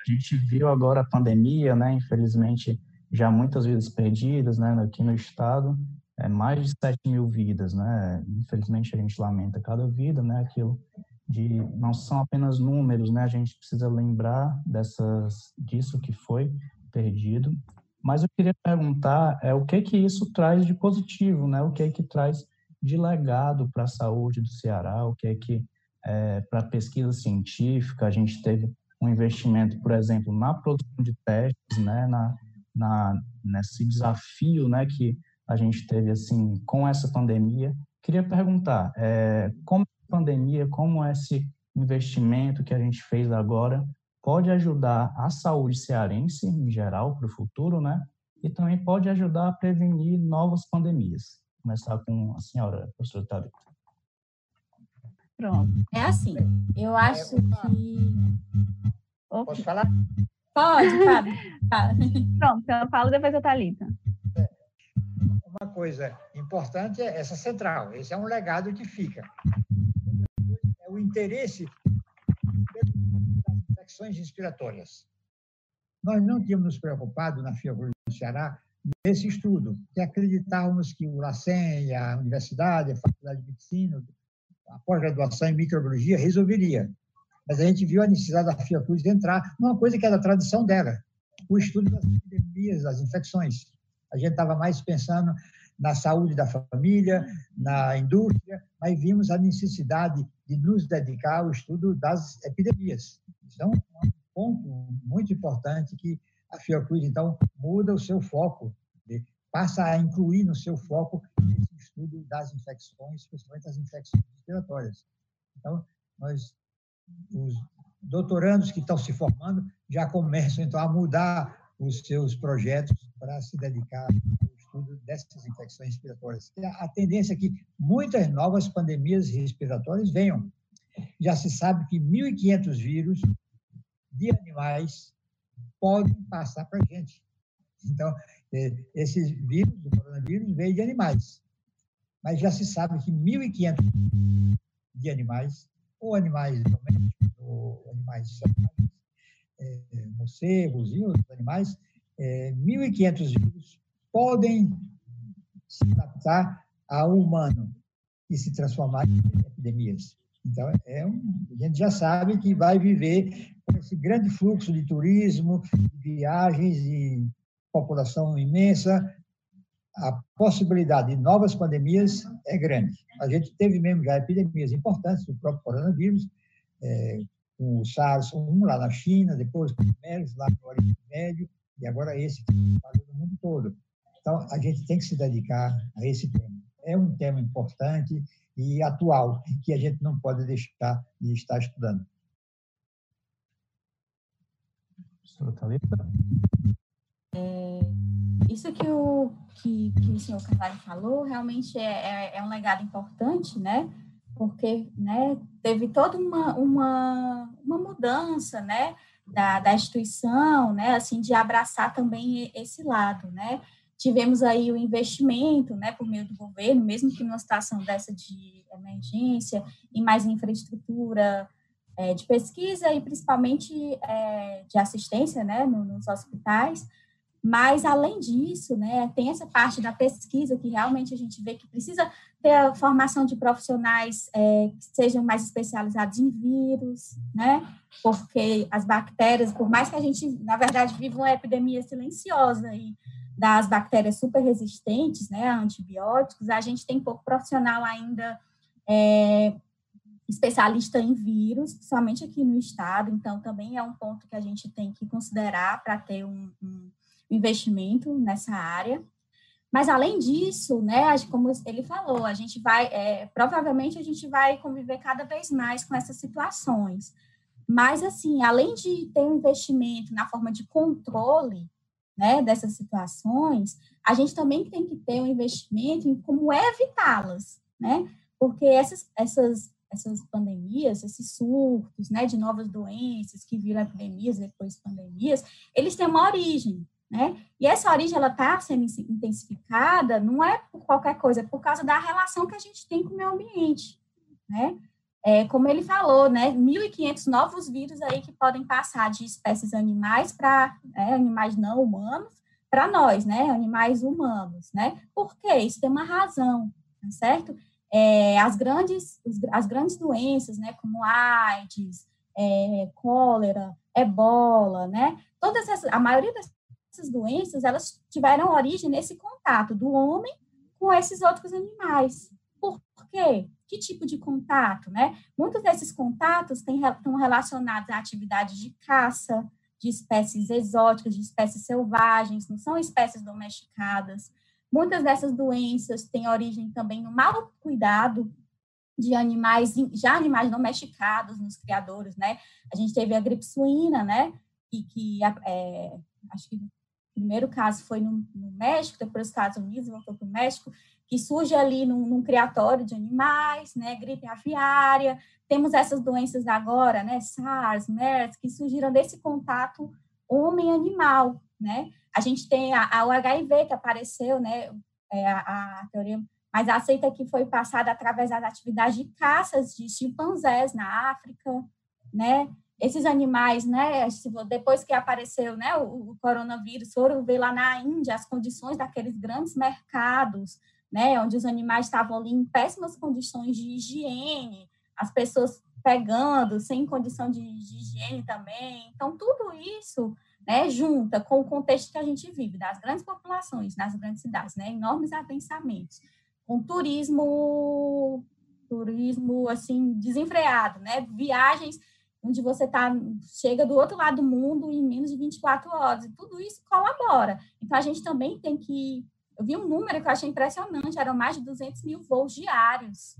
A gente viu agora a pandemia, né? Infelizmente, já muitas vidas perdidas, né? Aqui no estado, é mais de 7 mil vidas, né? Infelizmente, a gente lamenta cada vida, né? Aquilo de não são apenas números, né? A gente precisa lembrar dessas disso que foi perdido. Mas eu queria perguntar é o que que isso traz de positivo, né? O que é que traz de legado para a saúde do Ceará? O que é que é, para pesquisa científica a gente teve um investimento, por exemplo, na produção de testes, né? Na, na nesse desafio, né? Que a gente teve assim com essa pandemia. Queria perguntar é, como a pandemia, como esse investimento que a gente fez agora pode ajudar a saúde cearense em geral para o futuro, né? E também pode ajudar a prevenir novas pandemias. Começar com a senhora, professora Thalita. Pronto. É assim, eu acho que... Posso falar? Pode, Fábio. Pronto, então eu falo depois a Thalita. É. Uma coisa importante é essa central. Esse é um legado que fica. o interesse das infecções respiratórias. Nós não tínhamos nos preocupado na Fiocruz do Ceará nesse estudo, que acreditávamos que o LACEN, a universidade, a Faculdade de Medicina, a pós-graduação em microbiologia resolveria. Mas a gente viu a necessidade da Fiocruz entrar numa coisa que era a tradição dela, o estudo das epidemias, das infecções. A gente estava mais pensando na saúde da família, na indústria, mas vimos a necessidade de nos dedicar ao estudo das epidemias. Então, é um ponto muito importante que a Fiocruz, então, muda o seu foco, passa a incluir no seu foco esse estudo das infecções, principalmente as infecções respiratórias. Então, nós, os doutorandos que estão se formando já começam, então, a mudar os seus projetos para se dedicar ao estudo dessas infecções respiratórias. A tendência é que muitas novas pandemias respiratórias venham. Já se sabe que 1.500 vírus de animais podem passar para a gente. Então, é, esse vírus, do coronavírus, veio de animais. Mas já se sabe que 1.500 de animais, ou animais domésticos, ou animais selvagens, é, morcegos e outros animais, é, 1.500 vírus podem se adaptar ao humano e se transformar em epidemias. Então, é um, a gente já sabe que vai viver esse grande fluxo de turismo, de viagens e população imensa, a possibilidade de novas pandemias é grande. A gente teve mesmo já epidemias importantes do próprio coronavírus, é, com o SARS-1 lá na China, depois com o MERS lá no Oriente Médio, e agora esse que está no mundo todo. Então, a gente tem que se dedicar a esse tema. É um tema importante e atual, que a gente não pode deixar de estar estudando. Professora? É, isso que o, que, que o senhor Carvalho falou realmente é, é, é, um legado importante, né? Porque né, teve toda uma, uma, uma mudança, né? Da, da instituição, né? Assim, de abraçar também esse lado, né? Tivemos aí o investimento, né, por meio do governo, mesmo que numa situação dessa de emergência, e mais infraestrutura é, de pesquisa e principalmente é, de assistência, né, nos hospitais. Mas, além disso, né, tem essa parte da pesquisa que realmente a gente vê que precisa ter a formação de profissionais é, que sejam mais especializados em vírus, né? Porque as bactérias, por mais que a gente, na verdade, viva uma epidemia silenciosa e das bactérias super resistentes né, a antibióticos, a gente tem pouco profissional ainda é, especialista em vírus, somente aqui no estado, então também é um ponto que a gente tem que considerar para ter um, um, investimento nessa área. Mas além disso, né, como ele falou, a gente vai, é, provavelmente a gente vai conviver cada vez mais com essas situações. Mas assim, além de ter um investimento na forma de controle, né, dessas situações, a gente também tem que ter um investimento em como evitá-las, né? Porque essas, essas, essas pandemias, esses surtos, né, de novas doenças que viram epidemias depois pandemias, eles têm uma origem, né? E essa origem ela está sendo intensificada não é por qualquer coisa, é por causa da relação que a gente tem com o meio ambiente, né? é, como ele falou, né, 1.500 novos vírus aí que podem passar de espécies animais para né, animais não humanos para nós, né, animais humanos, né? Por quê? Isso tem uma razão, tá certo? É, as grandes as grandes doenças, né, como AIDS, é, cólera, ebola, né? Todas essas, a maioria dessas doenças elas tiveram origem nesse contato do homem com esses outros animais. Por quê? que tipo de contato, né? Muitos desses contatos têm, estão relacionados à atividade de caça, de espécies exóticas, de espécies selvagens, não são espécies domesticadas. Muitas dessas doenças têm origem também no mau cuidado de animais, já animais domesticados nos criadores, né? A gente teve a gripe suína, né? E que, é, acho que o primeiro caso foi no, no México, depois os Estados Unidos, voltou para o México, que surge ali num, num, criatório de animais, né, gripe aviária, temos essas doenças agora, né, SARS, MERS, que surgiram desse contato homem-animal, né, a gente tem a, a, o HIV que apareceu, né, é, a, a, teoria mas a seita que foi passada através das atividades de caças de chimpanzés na África, né? Esses animais, né, depois que apareceu né, o, o coronavírus, foram ver lá na Índia as condições daqueles grandes mercados, né, onde os animais estavam ali em péssimas condições de higiene, as pessoas pegando sem condição de, de higiene também. Então, tudo isso né, junta com o contexto que a gente vive, das grandes populações, nas grandes cidades, né, enormes adensamentos, com turismo, turismo, assim, desenfreado, né, viagens onde você tá, chega do outro lado do mundo em menos de 24 horas, e tudo isso colabora. Então, a gente também tem que... Eu vi um número que eu achei impressionante, eram mais de 200 mil voos diários.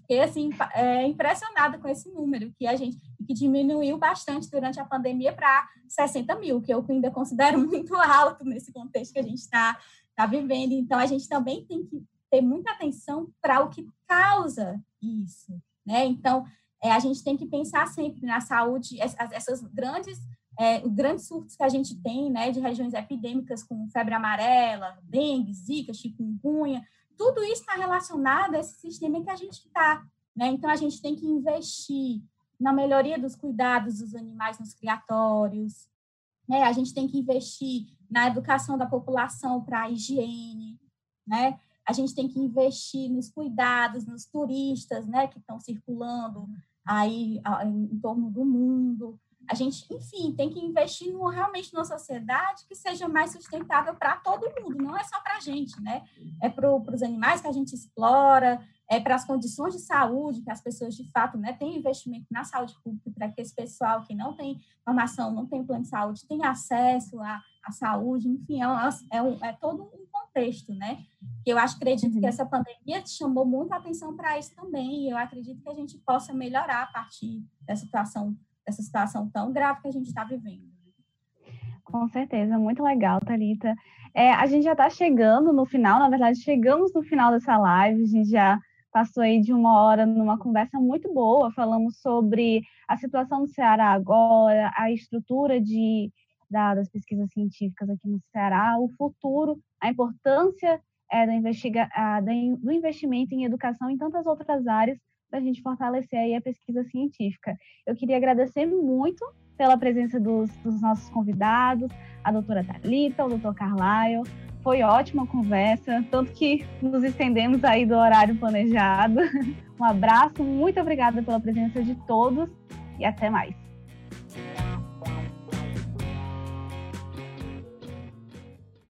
Fiquei, assim, é, impressionada com esse número, que a gente que diminuiu bastante durante a pandemia para 60 mil, que eu ainda considero muito alto nesse contexto que a gente está tá vivendo. Então, a gente também tem que ter muita atenção para o que causa isso, né? Então, é, a gente tem que pensar sempre na saúde, essas, grandes é, grandes surtos que a gente tem, né, de regiões epidêmicas com febre amarela, dengue, zika, chikungunya, tudo isso está relacionado a esse sistema que a gente está, né? Então a gente tem que investir na melhoria dos cuidados dos animais nos criatórios, né? A gente tem que investir na educação da população para a higiene, né? A gente tem que investir nos cuidados, nos turistas, né, que estão circulando aí em torno do mundo. A gente, enfim, tem que investir no, realmente numa sociedade que seja mais sustentável para todo mundo, não é só para a gente, né? É para os animais que a gente explora, é, para as condições de saúde, que as pessoas de fato né, têm investimento na saúde pública, para que esse pessoal que não tem formação, não tem plano de saúde, tenha acesso à, à saúde, enfim, é, é, é todo um contexto, né? Eu acho, acredito uhum. que essa pandemia chamou muita atenção para isso também, e eu acredito que a gente possa melhorar a partir dessa situação, dessa situação tão grave que a gente está vivendo. Com certeza, muito legal, Thalita. É, a gente já está chegando no final, na verdade, chegamos no final dessa live, a gente já passou aí de uma hora numa conversa muito boa, falamos sobre a situação do Ceará agora, a estrutura de, da, das pesquisas científicas aqui no Ceará, o futuro, a importância é, da investiga, a, da, do investimento em educação em tantas outras áreas para a gente fortalecer aí a pesquisa científica. Eu queria agradecer muito pela presença dos, dos nossos convidados, a doutora Thalita, o doutor Carlyle, foi ótima conversa, tanto que nos estendemos aí do horário planejado. Um abraço, muito obrigada pela presença de todos e até mais.